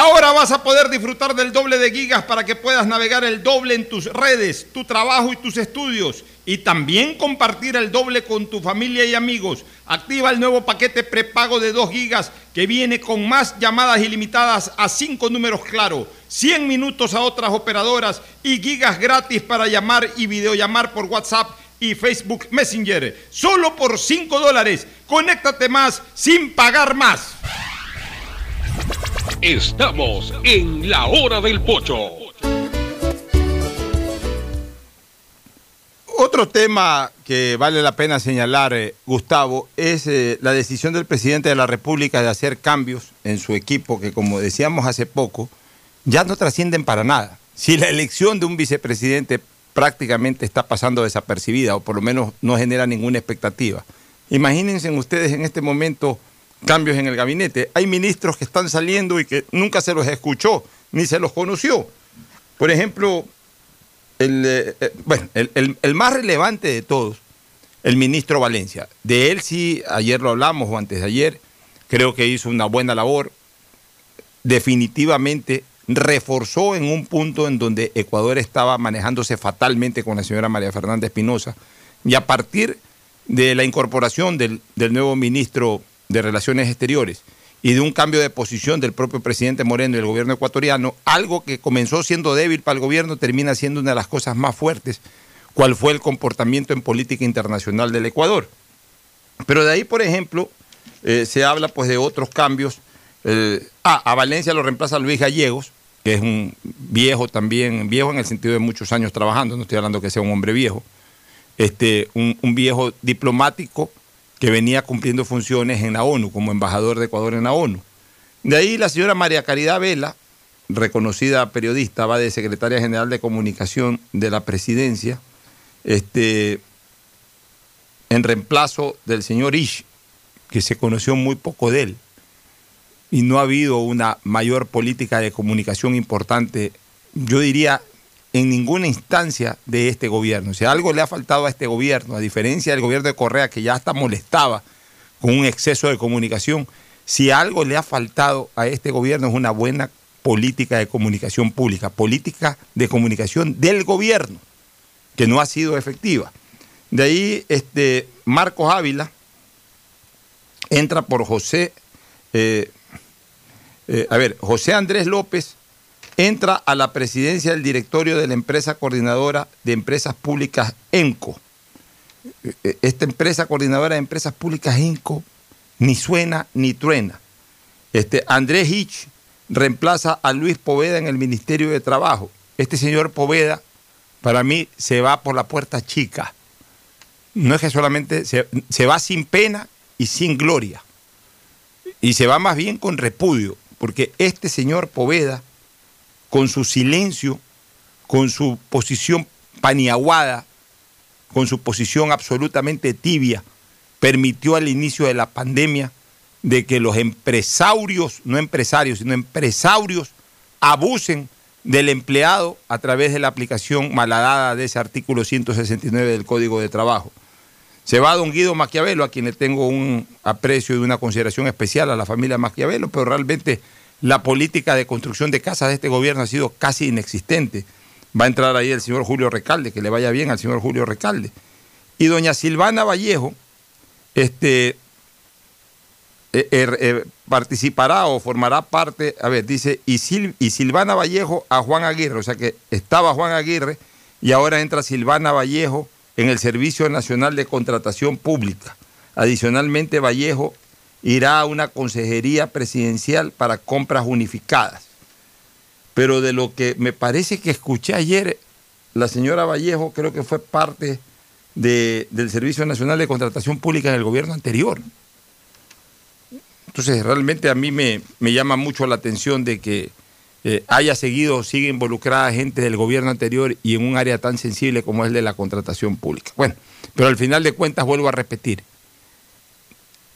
[SPEAKER 2] Ahora vas a poder disfrutar del doble de gigas para que puedas navegar el doble en tus redes, tu trabajo y tus estudios y también compartir el doble con tu familia y amigos. Activa el nuevo paquete prepago de 2 gigas que viene con más llamadas ilimitadas a 5 números claro, 100 minutos a otras operadoras y gigas gratis para llamar y videollamar por WhatsApp y Facebook Messenger. Solo por 5 dólares. Conéctate más sin pagar más.
[SPEAKER 12] Estamos en la hora del pocho.
[SPEAKER 1] Otro tema que vale la pena señalar, eh, Gustavo, es eh, la decisión del presidente de la República de hacer cambios en su equipo que, como decíamos hace poco, ya no trascienden para nada. Si la elección de un vicepresidente prácticamente está pasando desapercibida o por lo menos no genera ninguna expectativa. Imagínense ustedes en este momento cambios en el gabinete. Hay ministros que están saliendo y que nunca se los escuchó ni se los conoció. Por ejemplo, el, eh, eh, bueno, el, más relevante de todos, el ministro Valencia. De él sí, ayer lo hablamos o antes de ayer, creo que hizo una buena labor. Definitivamente reforzó en un punto en donde Ecuador estaba manejándose fatalmente con la señora María Fernanda Espinosa. Y a partir de la incorporación del, del nuevo ministro de Relaciones Exteriores, y de un cambio de posición del propio presidente Moreno y el gobierno ecuatoriano, algo que comenzó siendo débil para el gobierno termina siendo una de las cosas más fuertes, cuál fue el comportamiento en política internacional del Ecuador. Pero de ahí, por ejemplo, eh, se habla pues de otros cambios. ah, a Valencia lo reemplaza Luis Gallegos, que es un viejo también, viejo en el sentido de muchos años trabajando, no estoy hablando que sea un hombre viejo, este, un viejo diplomático que venía cumpliendo funciones en la ONU, como embajador de Ecuador en la ONU. De ahí la señora María Caridad Vela, reconocida periodista, va de secretaria general de comunicación de la presidencia, este, en reemplazo del señor Ish, que se conoció muy poco de él. Y no ha habido una mayor política de comunicación importante, yo diría, en ninguna instancia de este gobierno. Si algo le ha faltado a este gobierno, a diferencia del gobierno de Correa, que ya hasta molestaba con un exceso de comunicación, si algo le ha faltado a este gobierno es una buena política de comunicación pública, política de comunicación del gobierno, que no ha sido efectiva. De ahí, este, Marcos Ávila entra por José, eh, eh, a ver, José Andrés López entra a la presidencia del directorio de la empresa coordinadora de empresas públicas ENCO. Esta empresa coordinadora de empresas públicas ENCO ni suena ni truena. Este, Andrés Hitch reemplaza a Luis Poveda en el Ministerio de Trabajo. Este señor Poveda, para mí, se va por la puerta chica. No es que solamente se, se va sin pena y sin gloria. Y se va más bien con repudio, porque este señor Poveda con su silencio, con su posición paniaguada, con su posición absolutamente tibia, permitió al inicio de la pandemia de que los empresarios, no empresarios, sino empresarios, abusen del empleado a través de la aplicación malhadada de ese artículo 169 del Código de Trabajo. Se va don Guido Maquiavelo, a quien le tengo un aprecio y una consideración especial a la familia Maquiavelo, pero realmente la política de construcción de casas de este gobierno ha sido casi inexistente. Va a entrar ahí el señor Julio Recalde, que le vaya bien al señor Julio Recalde. Y doña Silvana Vallejo, este, eh, er, eh, participará o formará parte, a ver, dice, y, y Silvana Vallejo a Juan Aguirre, o sea que estaba Juan Aguirre y ahora entra Silvana Vallejo en el Servicio Nacional de Contratación Pública. Adicionalmente, Vallejo irá a una consejería presidencial para compras unificadas. Pero de lo que me parece que escuché ayer, la señora Vallejo creo que fue parte del Servicio Nacional de Contratación Pública en el gobierno anterior. Entonces, realmente a mí me, llama mucho la atención de que eh, haya seguido, sigue involucrada gente del gobierno anterior y en un área tan sensible como es de la contratación pública. Bueno, pero al final de cuentas vuelvo a repetir,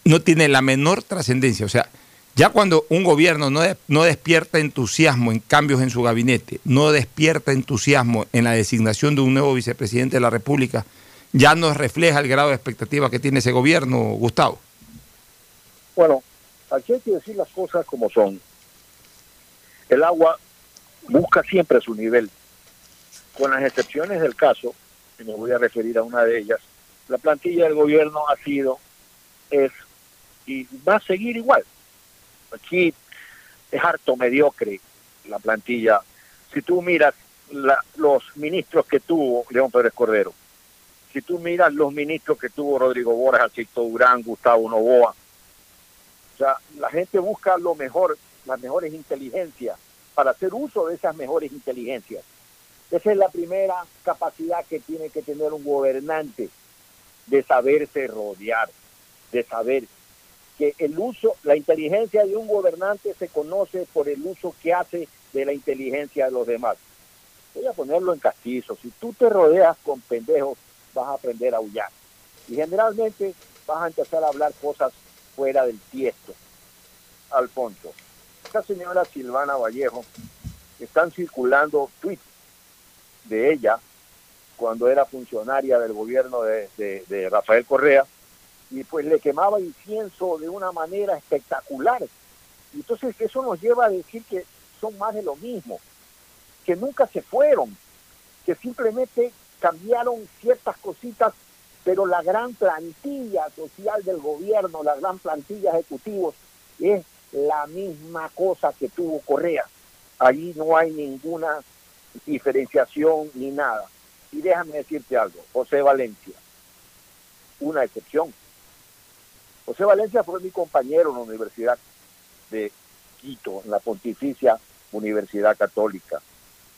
[SPEAKER 1] no tiene la menor trascendencia. O sea, ya cuando un gobierno no, no despierta entusiasmo en cambios en su gabinete, no despierta entusiasmo en la designación de un nuevo vicepresidente de la República, ya nos refleja el grado de expectativa que tiene ese gobierno, Gustavo.
[SPEAKER 4] Bueno, aquí hay que decir las cosas como son. El agua busca siempre su nivel, con las excepciones del caso, y me voy a referir a una de ellas, la plantilla del gobierno ha sido, es y va a seguir igual. Aquí es harto mediocre la plantilla. Si tú miras los ministros que tuvo León Pérez Cordero, si tú miras los ministros que tuvo Rodrigo Borja, Chito Durán, Gustavo Novoa, o sea, la gente busca lo mejor, las mejores inteligencias, para hacer uso de esas mejores inteligencias. Esa es la primera capacidad que tiene que tener un gobernante, de saberse rodear, de saber el uso, la inteligencia de un gobernante se conoce por el uso que hace de la inteligencia de los demás. Voy a ponerlo en castizo. Si tú te rodeas con pendejos, vas a aprender a aullar. Y generalmente vas a empezar a hablar cosas fuera del tiesto. Alfonso, esta señora Silvana Vallejo, están circulando tweets de ella cuando era funcionaria del gobierno de, de Rafael Correa, y pues le quemaba incienso de una manera espectacular. Entonces eso nos lleva a decir que son más de lo mismo, que nunca se fueron, que simplemente cambiaron ciertas cositas, pero la gran plantilla social del gobierno, la gran plantilla ejecutivos, es la misma cosa que tuvo Correa. Allí no hay ninguna diferenciación ni nada. Y déjame decirte algo, José Valencia, una excepción. José Valencia fue mi compañero en la Universidad de Quito, en la Pontificia Universidad Católica.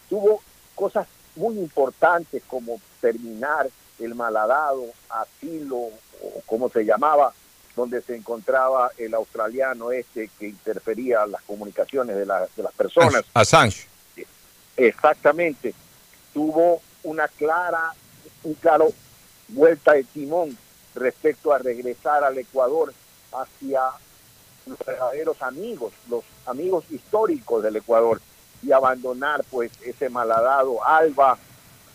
[SPEAKER 4] Tuvo cosas muy importantes como terminar el malhadado asilo, o como se llamaba, donde se encontraba el australiano este que interfería en las comunicaciones de, de las personas.
[SPEAKER 1] Assange.
[SPEAKER 4] Exactamente. Tuvo una clara, un claro vuelta de timón respecto a regresar al Ecuador hacia los verdaderos amigos, los amigos históricos del Ecuador y abandonar pues ese malhadado ALBA,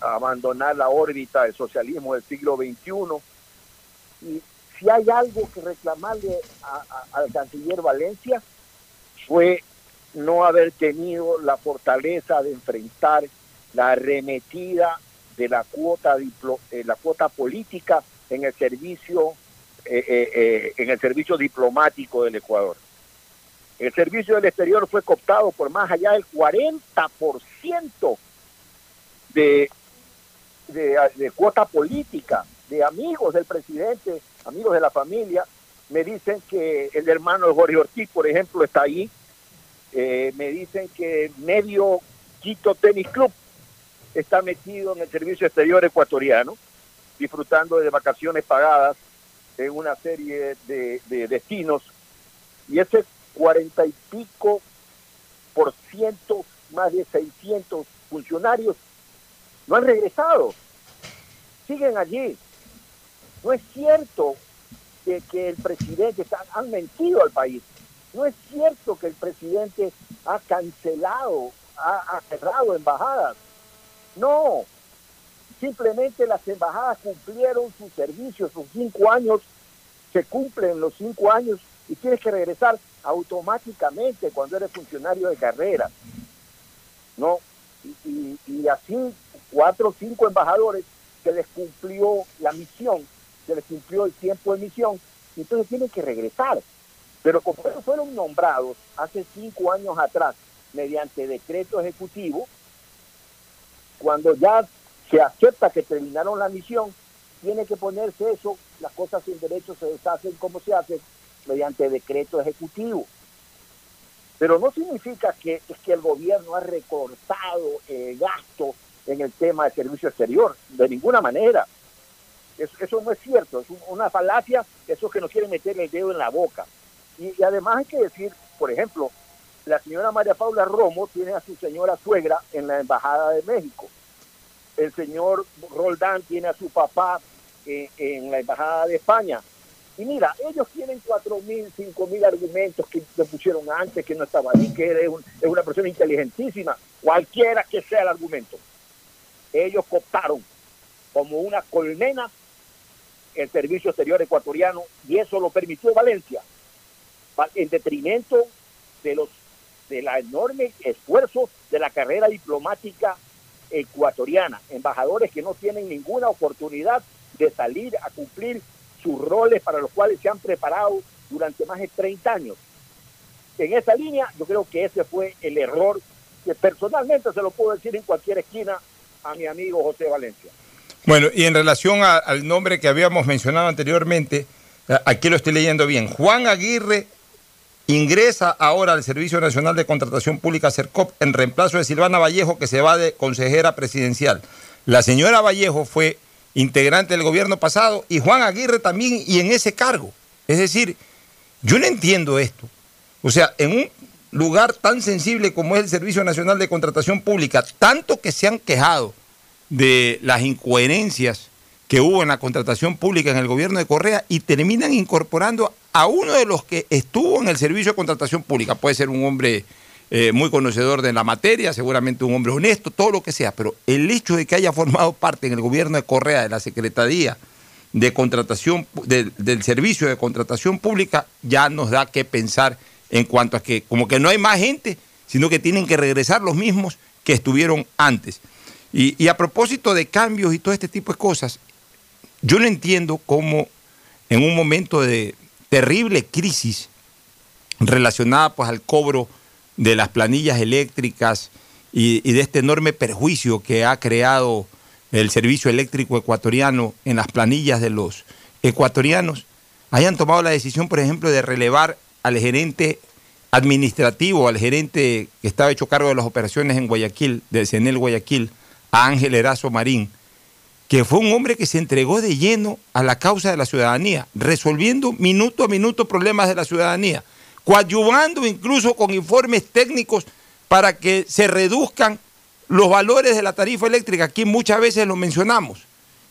[SPEAKER 4] abandonar la órbita del socialismo del siglo XXI. Y si hay algo que reclamarle al canciller Valencia fue no haber tenido la fortaleza de enfrentar la arremetida de la cuota, diplo, eh, la cuota política en el servicio eh, eh, en el servicio diplomático del Ecuador. El servicio del exterior fue cooptado por más allá del 40% de, de, de cuota política, de amigos del presidente, amigos de la familia. Me dicen que el hermano Jorge Ortiz, por ejemplo, está ahí. Eh, me dicen que medio Quito Tennis Club está metido en el servicio exterior ecuatoriano, disfrutando de vacaciones pagadas en una serie de, de destinos. Y ese cuarenta y pico por ciento, más de 600 funcionarios, no han regresado, siguen allí. No es cierto que, que el presidente, han mentido al país, no es cierto que el presidente ha cancelado ha, cerrado embajadas. No, simplemente las embajadas cumplieron su servicio, sus cinco años, se cumplen los cinco años y tienes que regresar automáticamente cuando eres funcionario de carrera. ¿No? Y, así cuatro o cinco embajadores que les cumplió la misión, se les cumplió el tiempo de misión, entonces tienen que regresar. Pero como ellos fueron nombrados hace cinco años atrás mediante decreto ejecutivo, cuando ya se acepta que terminaron la misión, tiene que ponerse eso, las cosas sin derecho se deshacen como se hacen mediante decreto ejecutivo. Pero no significa que, es que el gobierno ha recortado el gasto en el tema de servicio exterior, de ninguna manera. Eso, no es cierto, es una falacia, eso que nos quieren meter el dedo en la boca. Y, además hay que decir, por ejemplo, la señora María Paula Romo tiene a su señora suegra en la Embajada de México. El señor Roldán tiene a su papá eh, en la Embajada de España. Y mira, ellos tienen cuatro mil, cinco mil argumentos que le pusieron antes, que no estaba ahí, que es, es una persona inteligentísima, cualquiera que sea el argumento. Ellos cooptaron como una colmena el servicio exterior ecuatoriano y eso lo permitió Valencia en detrimento de los de la enorme esfuerzo de la carrera diplomática ecuatoriana, embajadores que no tienen ninguna oportunidad de salir a cumplir sus roles para los cuales se han preparado durante más de 30 años. En esa línea, yo creo que ese fue el error que personalmente se lo puedo decir en cualquier esquina a mi amigo José Valencia.
[SPEAKER 1] Bueno, y en relación al nombre que habíamos mencionado anteriormente, aquí lo estoy leyendo bien, Juan Aguirre ingresa ahora al Servicio Nacional de Contratación Pública, CERCOP, en reemplazo de Silvana Vallejo, que se va de consejera presidencial. La señora Vallejo fue integrante del gobierno pasado y Juan Aguirre también y en ese cargo. Es decir, yo no entiendo esto. O sea, en un lugar tan sensible como es el Servicio Nacional de Contratación Pública, tanto que se han quejado de las incoherencias que hubo en la contratación pública en el gobierno de Correa y terminan incorporando a uno de los que estuvo en el servicio de contratación pública. Puede ser un hombre eh, muy conocedor de la materia, seguramente un hombre honesto, todo lo que sea, pero el hecho de que haya formado parte en el gobierno de Correa de la Secretaría de Contratación, del Servicio de Contratación Pública, ya nos da que pensar en cuanto a que como que no hay más gente, sino que tienen que regresar los mismos que estuvieron antes. Y, a propósito de cambios y todo este tipo de cosas, yo no entiendo cómo en un momento de terrible crisis relacionada pues al cobro de las planillas eléctricas y, de este enorme perjuicio que ha creado el servicio eléctrico ecuatoriano en las planillas de los ecuatorianos, hayan tomado la decisión, por ejemplo, de relevar al gerente administrativo, al gerente que estaba hecho cargo de las operaciones en Guayaquil, del CENEL Guayaquil, a Ángel Erazo Marín, que fue un hombre que se entregó de lleno a la causa de la ciudadanía, resolviendo minuto a minuto problemas de la ciudadanía, coadyuvando incluso con informes técnicos para que se reduzcan los valores de la tarifa eléctrica, aquí muchas veces lo mencionamos,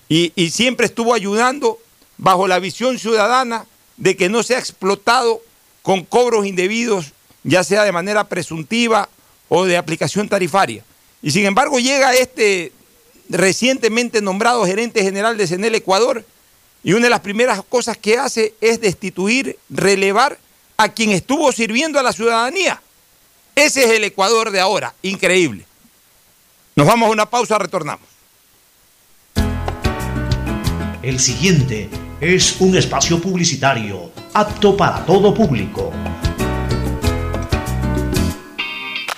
[SPEAKER 1] y, y siempre estuvo ayudando bajo la visión ciudadana de que no sea explotado con cobros indebidos, ya sea de manera presuntiva o de aplicación tarifaria. Y sin embargo llega este recientemente nombrado gerente general de CENEL Ecuador y una de las primeras cosas que hace es destituir, relevar a quien estuvo sirviendo a la ciudadanía. Ese es el Ecuador de ahora, increíble. Nos vamos a una pausa, retornamos.
[SPEAKER 5] El siguiente es un espacio publicitario apto para todo público.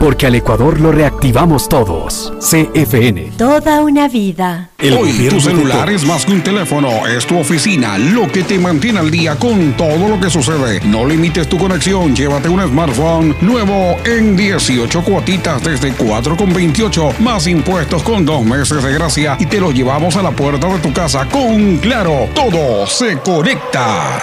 [SPEAKER 6] porque al Ecuador lo reactivamos todos. CFN.
[SPEAKER 7] Toda una vida.
[SPEAKER 8] Hoy tu celular es más que un teléfono, es tu oficina, lo que te mantiene al día con todo lo que sucede. No limites tu conexión, llévate un smartphone nuevo en 18 cuotitas desde 4,28 más impuestos con dos meses de gracia y te lo llevamos a la puerta de tu casa con Claro. Todo se conecta.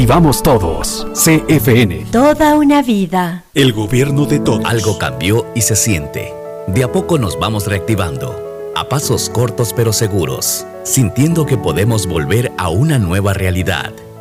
[SPEAKER 6] todos. CFN.
[SPEAKER 7] Toda una vida.
[SPEAKER 9] El gobierno de todos. Algo cambió y se siente. De a poco nos vamos reactivando. A pasos cortos pero seguros, sintiendo que podemos volver a una nueva realidad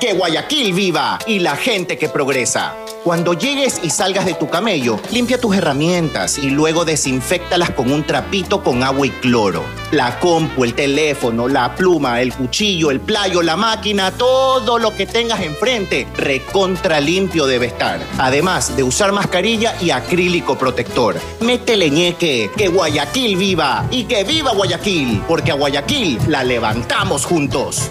[SPEAKER 10] Que Guayaquil viva y la gente que progresa. Cuando llegues y salgas de tu camello, limpia tus herramientas y luego desinfectalas con un trapito con agua y cloro. La compu, el teléfono, la pluma, el cuchillo, el playo, la máquina, todo lo que tengas enfrente, recontra limpio debe estar. Además de usar mascarilla y acrílico protector. Métele ñeque, que Guayaquil viva y que viva Guayaquil, porque a Guayaquil la levantamos juntos.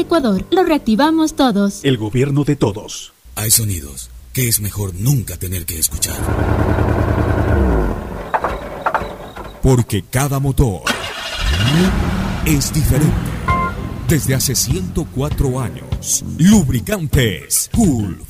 [SPEAKER 13] Ecuador, lo reactivamos todos.
[SPEAKER 12] El gobierno de todos.
[SPEAKER 14] Hay sonidos que es mejor nunca tener que escuchar.
[SPEAKER 12] Porque cada motor es diferente. Desde hace 104 años, Lubricantes Gulf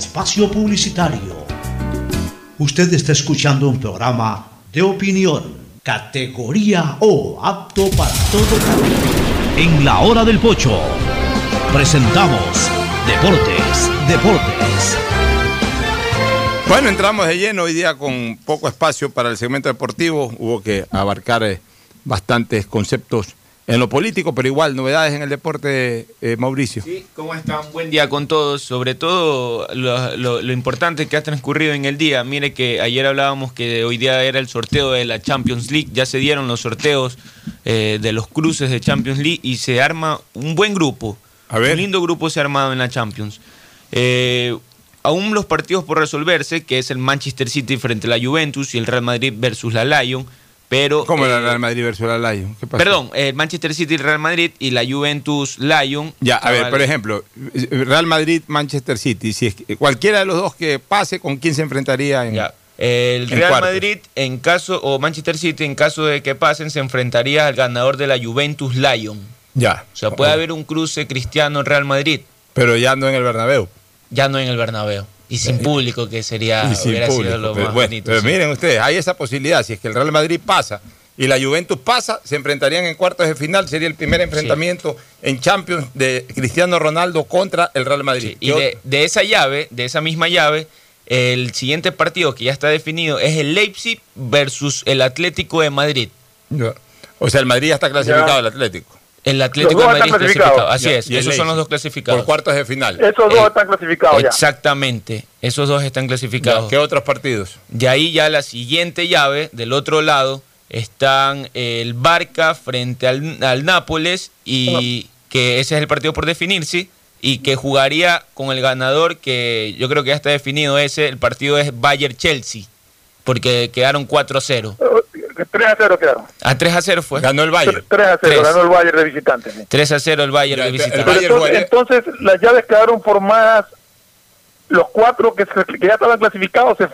[SPEAKER 5] espacio publicitario. Usted está escuchando un programa de opinión, categoría O, apto para todo público. En la hora del pocho, presentamos Deportes, Deportes.
[SPEAKER 1] Bueno, entramos de lleno hoy día con poco espacio para el segmento deportivo. Hubo que abarcar eh, bastantes conceptos en lo político, pero igual, novedades en el deporte, eh, Mauricio.
[SPEAKER 15] Sí, ¿cómo están? Buen día con todos. Sobre todo lo, lo- lo importante que ha transcurrido en el día. Mire que ayer hablábamos que hoy día era el sorteo de la Champions League. Ya se dieron los sorteos eh, de los cruces de Champions League y se arma un buen grupo. Un lindo grupo se ha armado en la Champions. Eh, aún los partidos por resolverse, que es el Manchester City frente a la Juventus y el Real Madrid versus la Lyon. Pero,
[SPEAKER 1] ¿Cómo
[SPEAKER 15] eh,
[SPEAKER 1] el Real Madrid versus la Lion? ¿Qué pasó?
[SPEAKER 15] Perdón, el Manchester City, Real Madrid y la Juventus Lyon.
[SPEAKER 1] Ya, a ver, por ejemplo, Real Madrid, Manchester City, si es que cualquiera de los dos que pase, ¿con quién se enfrentaría en,
[SPEAKER 15] El
[SPEAKER 1] en
[SPEAKER 15] Real? Madrid, en caso, o Manchester City, en caso de que pasen, se enfrentaría al ganador de la Juventus Lyon.
[SPEAKER 1] Ya.
[SPEAKER 15] O sea, puede haber un cruce cristiano-Real Madrid.
[SPEAKER 1] Pero ya no en el Bernabéu.
[SPEAKER 15] Ya no en el Bernabéu. Y sin público, que sería
[SPEAKER 1] Y sin
[SPEAKER 15] hubiera
[SPEAKER 1] público,
[SPEAKER 15] sido lo
[SPEAKER 1] pero
[SPEAKER 15] más
[SPEAKER 1] bueno,
[SPEAKER 15] bonito.
[SPEAKER 1] pero
[SPEAKER 15] sí.
[SPEAKER 1] miren ustedes, hay esa posibilidad. Si es que el Real Madrid pasa y la Juventus pasa, se enfrentarían en cuartos de final. Sería el primer enfrentamiento en Champions de Cristiano Ronaldo contra el Real Madrid.
[SPEAKER 15] Y de, de esa llave, de esa misma llave, el siguiente partido que ya está definido es el Leipzig versus el Atlético de Madrid.
[SPEAKER 1] Ya. O sea, el Madrid ya está clasificado,
[SPEAKER 15] Ya.
[SPEAKER 1] el Atlético.
[SPEAKER 15] El Atlético de Madrid clasificado. Así
[SPEAKER 1] Ya,
[SPEAKER 15] es,
[SPEAKER 1] y
[SPEAKER 15] esos son los dos clasificados.
[SPEAKER 1] Por cuartos de final.
[SPEAKER 4] Esos dos están clasificados ya.
[SPEAKER 15] Exactamente, esos dos están clasificados.
[SPEAKER 1] ¿Qué otros partidos?
[SPEAKER 15] De ahí ya la siguiente llave, del otro lado, están el Barca frente al, al Nápoles y que ese es el partido por definirse y que jugaría con el ganador que yo creo que ya está definido ese, el partido es Bayern-Chelsea, porque quedaron 4-0.
[SPEAKER 4] 3 a 0 quedaron.
[SPEAKER 15] A 3 a 0 fue.
[SPEAKER 1] Ganó el Bayern.
[SPEAKER 4] 3 a 0,
[SPEAKER 15] Tres.
[SPEAKER 4] ganó el Bayern de visitante. sí.
[SPEAKER 15] 3 a 0 el Bayern de
[SPEAKER 4] Pero
[SPEAKER 15] visitante.
[SPEAKER 4] entonces, entonces, las llaves quedaron formadas, los cuatro que, se- que ya estaban clasificados se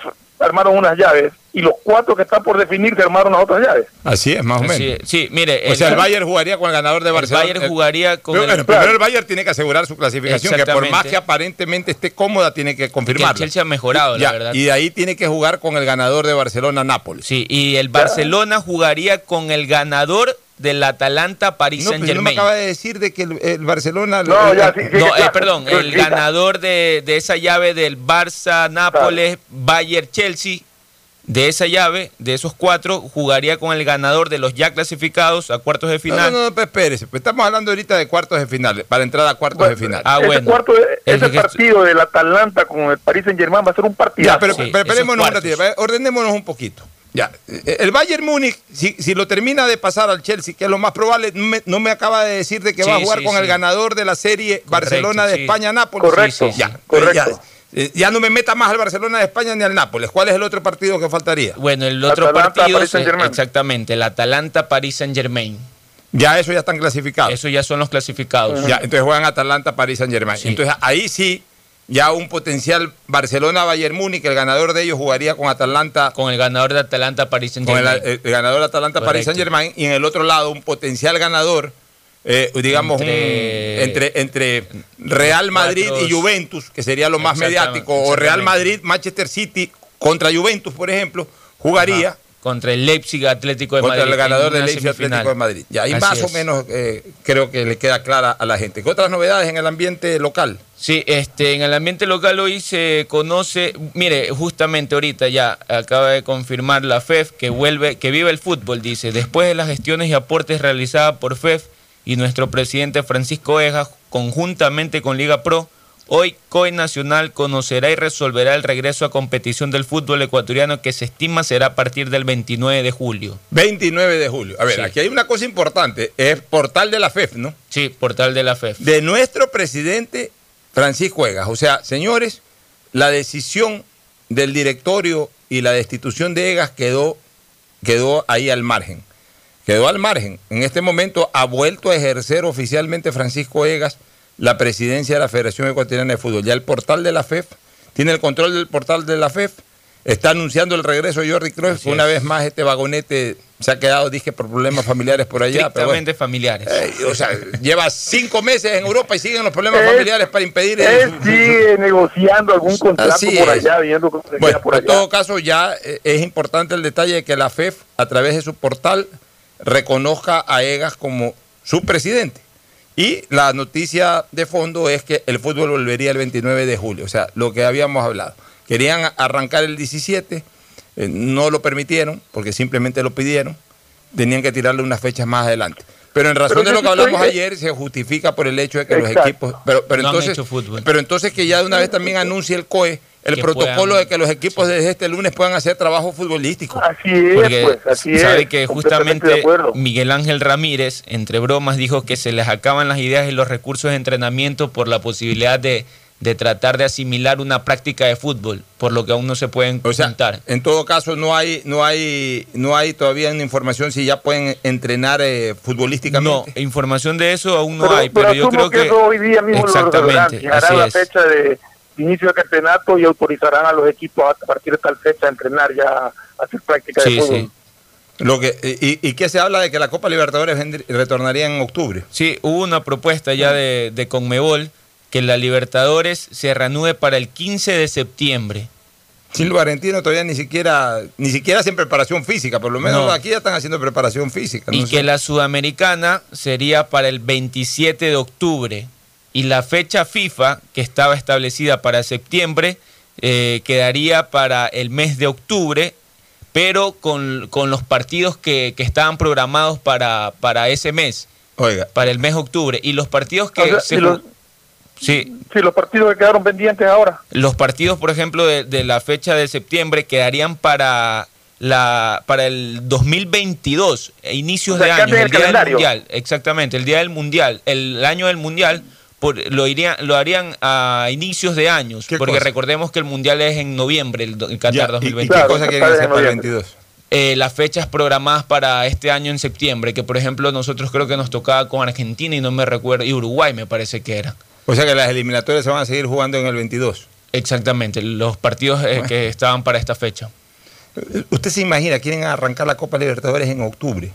[SPEAKER 4] armaron unas llaves y los cuatro que están por definir se armaron las otras llaves.
[SPEAKER 1] Así es, más o menos.
[SPEAKER 15] Sí, mire.
[SPEAKER 1] O sea, el Bayern jugaría con el ganador de Barcelona.
[SPEAKER 15] Bayern jugaría con
[SPEAKER 1] Pero,
[SPEAKER 15] el-
[SPEAKER 1] bueno, primero el Bayern tiene que asegurar su clasificación, que por más que aparentemente esté cómoda, tiene que
[SPEAKER 15] Que
[SPEAKER 1] confirmarlo.
[SPEAKER 15] el Chelsea ha mejorado,
[SPEAKER 1] Ya,
[SPEAKER 15] la verdad.
[SPEAKER 1] Y de ahí tiene que jugar con el ganador de Barcelona-Nápoles.
[SPEAKER 15] Sí, y el Barcelona jugaría con el ganador del Atalanta Paris
[SPEAKER 1] No,
[SPEAKER 15] Saint
[SPEAKER 1] pero no me
[SPEAKER 15] Germain.
[SPEAKER 1] acaba de decir de que el, el Barcelona...
[SPEAKER 15] No,
[SPEAKER 1] el-
[SPEAKER 15] ya, sí, sí, No, eh, perdón, el ganador de, de esa llave del Barça, Nápoles, Bayern, Chelsea, de esa llave, de esos cuatro, jugaría con el ganador de los ya clasificados a cuartos de
[SPEAKER 1] No,
[SPEAKER 15] final.
[SPEAKER 1] no, no, pues espérese. pues estamos hablando ahorita de cuartos de final, para entrar a cuartos de final.
[SPEAKER 15] Ah,
[SPEAKER 4] ese
[SPEAKER 15] bueno.
[SPEAKER 4] cuarto,
[SPEAKER 15] El
[SPEAKER 4] ese partido del Atalanta con el Paris Saint Germain va a ser un partido.
[SPEAKER 1] Ya, pero, pero esperémonos un ratito, eh, ordenémonos un poquito. Ya, eh, el Bayern Múnich, si, si lo termina de pasar al Chelsea, que es lo más probable, no me, no me acaba de decir de que va a jugar
[SPEAKER 15] sí,
[SPEAKER 1] con
[SPEAKER 15] sí.
[SPEAKER 1] el ganador de la serie Barcelona de
[SPEAKER 15] sí.
[SPEAKER 1] España-Nápoles.
[SPEAKER 15] Correcto, Sí, sí,
[SPEAKER 1] Ya,
[SPEAKER 15] sí.
[SPEAKER 1] ya, eh, ya no me meta más al Barcelona de España ni al Nápoles. ¿Cuál es el otro partido que faltaría?
[SPEAKER 15] Bueno, el otro
[SPEAKER 1] Atalanta,
[SPEAKER 15] partido, es-
[SPEAKER 1] Saint-Germain.
[SPEAKER 15] exactamente, el Atalanta Paris Saint Germain.
[SPEAKER 1] Ya eso ya están clasificados.
[SPEAKER 15] Eso ya son los clasificados.
[SPEAKER 1] Ya, entonces juegan Atalanta, París Saint Germain. Entonces ahí sí, ya un potencial Barcelona-Bayern Múnich, el ganador de ellos jugaría con Atalanta.
[SPEAKER 15] Con el ganador de Atalanta, París Saint
[SPEAKER 1] Con el,
[SPEAKER 15] Germain.
[SPEAKER 1] el ganador de Atalanta, París
[SPEAKER 15] Correcto.
[SPEAKER 1] Saint Germain. Y en el otro lado, un potencial ganador, eh, digamos,
[SPEAKER 15] Entre-
[SPEAKER 1] un- entre, entre Real Madrid y Juventus, que sería lo más mediático, o Real
[SPEAKER 15] exactamente.
[SPEAKER 1] Madrid, Manchester City contra Juventus, por ejemplo, jugaría.
[SPEAKER 15] Ajá. Contra el Leipzig Atlético de
[SPEAKER 1] contra
[SPEAKER 15] Madrid.
[SPEAKER 1] el ganador del Leipzig Atlético de Madrid. Ya, ahí
[SPEAKER 15] Así
[SPEAKER 1] más o menos eh, creo que le queda clara a la gente. ¿Qué otras novedades en el ambiente local?
[SPEAKER 15] Sí, este, en el ambiente local hoy se conoce, mire, justamente ahorita ya acaba de confirmar la FEF que vuelve, que vive el fútbol, dice, después de las gestiones y aportes realizadas por FEF y nuestro presidente Francisco Eja, conjuntamente con Liga Pro, hoy COE Nacional conocerá y resolverá el regreso a competición del fútbol ecuatoriano que se estima será a partir del 29 de julio.
[SPEAKER 1] 29 de julio. A ver,
[SPEAKER 15] Sí.
[SPEAKER 1] aquí hay una cosa importante, es portal de la FEF, ¿no?
[SPEAKER 15] Sí, portal de la FEF.
[SPEAKER 1] De nuestro presidente Francisco Egas. O sea, señores, la decisión del directorio y la destitución de Egas quedó, quedó ahí al margen. Quedó al margen. En este momento ha vuelto a ejercer oficialmente Francisco Egas la presidencia de la Federación Ecuatoriana de Fútbol. Ya el portal de la FEF tiene el control del portal de la FEF. Está anunciando el regreso de Jordi Cruyff. Una vez más este vagonete se ha quedado, dije, por problemas familiares por allá.
[SPEAKER 15] Estrictamente familiares.
[SPEAKER 1] Eh, o sea, lleva cinco meses en Europa y siguen los problemas familiares para impedir.
[SPEAKER 4] Él sigue negociando algún contrato por allá, viendo
[SPEAKER 1] bueno,
[SPEAKER 4] por allá.
[SPEAKER 1] En todo caso, ya eh, es importante el detalle de que la FEF, a través de su portal, reconozca a EGAS como su presidente. Y la noticia de fondo es que el fútbol volvería el 29 de julio, o sea, lo que habíamos hablado. Querían arrancar el 17, eh, no lo permitieron porque simplemente lo pidieron, tenían que tirarle unas fechas más adelante. Pero en razón
[SPEAKER 4] Pero
[SPEAKER 1] de lo que hablamos
[SPEAKER 4] estoy-
[SPEAKER 1] ayer, se justifica por el hecho de que los equipos. Pero, pero,
[SPEAKER 15] No han
[SPEAKER 1] entonces,
[SPEAKER 15] hecho fútbol.
[SPEAKER 1] pero entonces que ya de una vez también anuncie el COE el
[SPEAKER 15] Que
[SPEAKER 1] protocolo
[SPEAKER 15] puedan-
[SPEAKER 1] de que los equipos desde este lunes puedan hacer trabajo futbolístico.
[SPEAKER 4] Así es,
[SPEAKER 15] Porque
[SPEAKER 4] pues, así
[SPEAKER 15] sabe
[SPEAKER 4] es.
[SPEAKER 15] que justamente. Miguel Ángel Ramírez, entre bromas, dijo que se les acaban las ideas y los recursos de entrenamiento por la posibilidad de, de tratar de asimilar una práctica de fútbol, por lo que aún no se pueden
[SPEAKER 1] O sea, en todo caso no hay, no hay, no hay todavía una información si ya pueden entrenar eh,
[SPEAKER 15] No,
[SPEAKER 1] futbolísticamente.
[SPEAKER 15] información de eso aún no
[SPEAKER 4] pero,
[SPEAKER 15] hay, pero, yo
[SPEAKER 4] asumo
[SPEAKER 15] creo que,
[SPEAKER 4] eso hoy día mismo lo
[SPEAKER 15] exactamente, así
[SPEAKER 4] la fecha de inicio de campeonato y autorizarán a los equipos a partir de tal fecha a entrenar ya a hacer práctica de fútbol.
[SPEAKER 15] sí.
[SPEAKER 1] Lo que, y, y que se habla de que la Copa Libertadores retornaría en octubre.
[SPEAKER 15] Sí, hubo una propuesta ya de, de Conmebol que la Libertadores se reanude para el 15 de septiembre.
[SPEAKER 1] Sí, los argentinos todavía ni siquiera, ni siquiera hacen preparación física, por lo menos
[SPEAKER 15] No.
[SPEAKER 1] aquí ya están haciendo preparación física.
[SPEAKER 15] Y
[SPEAKER 1] no
[SPEAKER 15] que
[SPEAKER 1] sé.
[SPEAKER 15] la sudamericana sería para el 27 de octubre. Y la fecha FIFA, que estaba establecida para septiembre, eh, quedaría para el mes de octubre, pero con, con los partidos que, que estaban programados para, para ese mes,
[SPEAKER 1] Oiga,
[SPEAKER 15] para el mes de octubre. Y los partidos que
[SPEAKER 4] O sea,
[SPEAKER 15] se
[SPEAKER 4] y los-
[SPEAKER 15] ju- Sí,
[SPEAKER 4] Sí, los partidos que quedaron pendientes ahora.
[SPEAKER 15] los partidos, por ejemplo, de, de la fecha de septiembre quedarían para la para el 2022, e inicios
[SPEAKER 4] O sea,
[SPEAKER 15] de año, el
[SPEAKER 4] el
[SPEAKER 15] día del
[SPEAKER 4] calendario.
[SPEAKER 15] mundial, exactamente, el día del mundial, el año del mundial por- lo irían lo harían a inicios de años,
[SPEAKER 1] ¿Qué
[SPEAKER 15] porque
[SPEAKER 1] cosa?
[SPEAKER 15] recordemos que el mundial es en noviembre, el, el Qatar
[SPEAKER 1] Ya, ¿y- ¿Y,
[SPEAKER 15] 2022.
[SPEAKER 1] qué cosa quieren hacer para el
[SPEAKER 4] noviembre.
[SPEAKER 1] 22?
[SPEAKER 15] Eh, las fechas programadas para este año en septiembre, que por ejemplo nosotros creo que nos tocaba con Argentina y no me recuerdo, y Uruguay me parece que era.
[SPEAKER 1] O sea que las eliminatorias se van a seguir jugando en el 22.
[SPEAKER 15] Exactamente, los partidos eh, que estaban para esta fecha.
[SPEAKER 1] ¿Usted se imagina, quieren arrancar la Copa Libertadores en octubre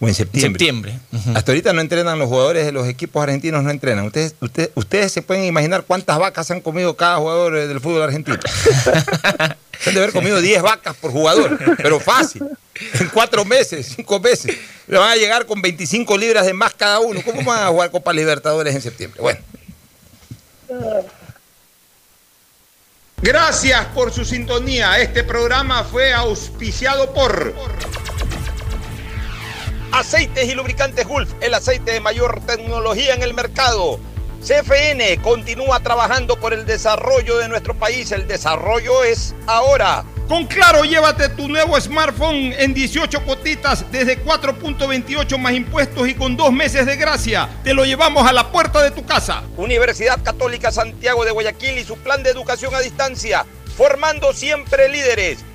[SPEAKER 1] o en septiembre?
[SPEAKER 15] Septiembre.
[SPEAKER 1] Hasta ahorita no entrenan los jugadores de los equipos argentinos, no entrenan. Ustedes, ustedes, ustedes se pueden imaginar cuántas vacas han comido cada jugador eh, del fútbol argentino. Se han de haber comido 10 vacas por jugador, pero fácil. En cuatro meses, cinco meses. Le van a llegar con 25 libras de más cada uno. ¿Cómo van a jugar Copa Libertadores en septiembre? Bueno.
[SPEAKER 2] Gracias por su sintonía. Este programa fue auspiciado por Aceites y Lubricantes Gulf, el aceite de mayor tecnología en el mercado. CFN continúa trabajando por el desarrollo de nuestro país. El desarrollo es ahora. Con Claro, llévate tu nuevo smartphone en 18 cuotitas desde 4.28 más impuestos y con dos meses de gracia. Te lo llevamos a la puerta de tu casa. Universidad Católica Santiago de Guayaquil y su plan de educación a distancia, formando siempre líderes.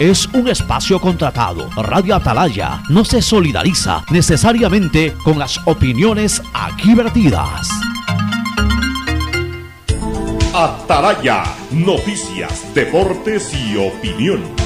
[SPEAKER 5] es un espacio contratado. Radio Atalaya no se solidariza necesariamente con las opiniones aquí vertidas.
[SPEAKER 16] Atalaya, noticias, deportes y opinión.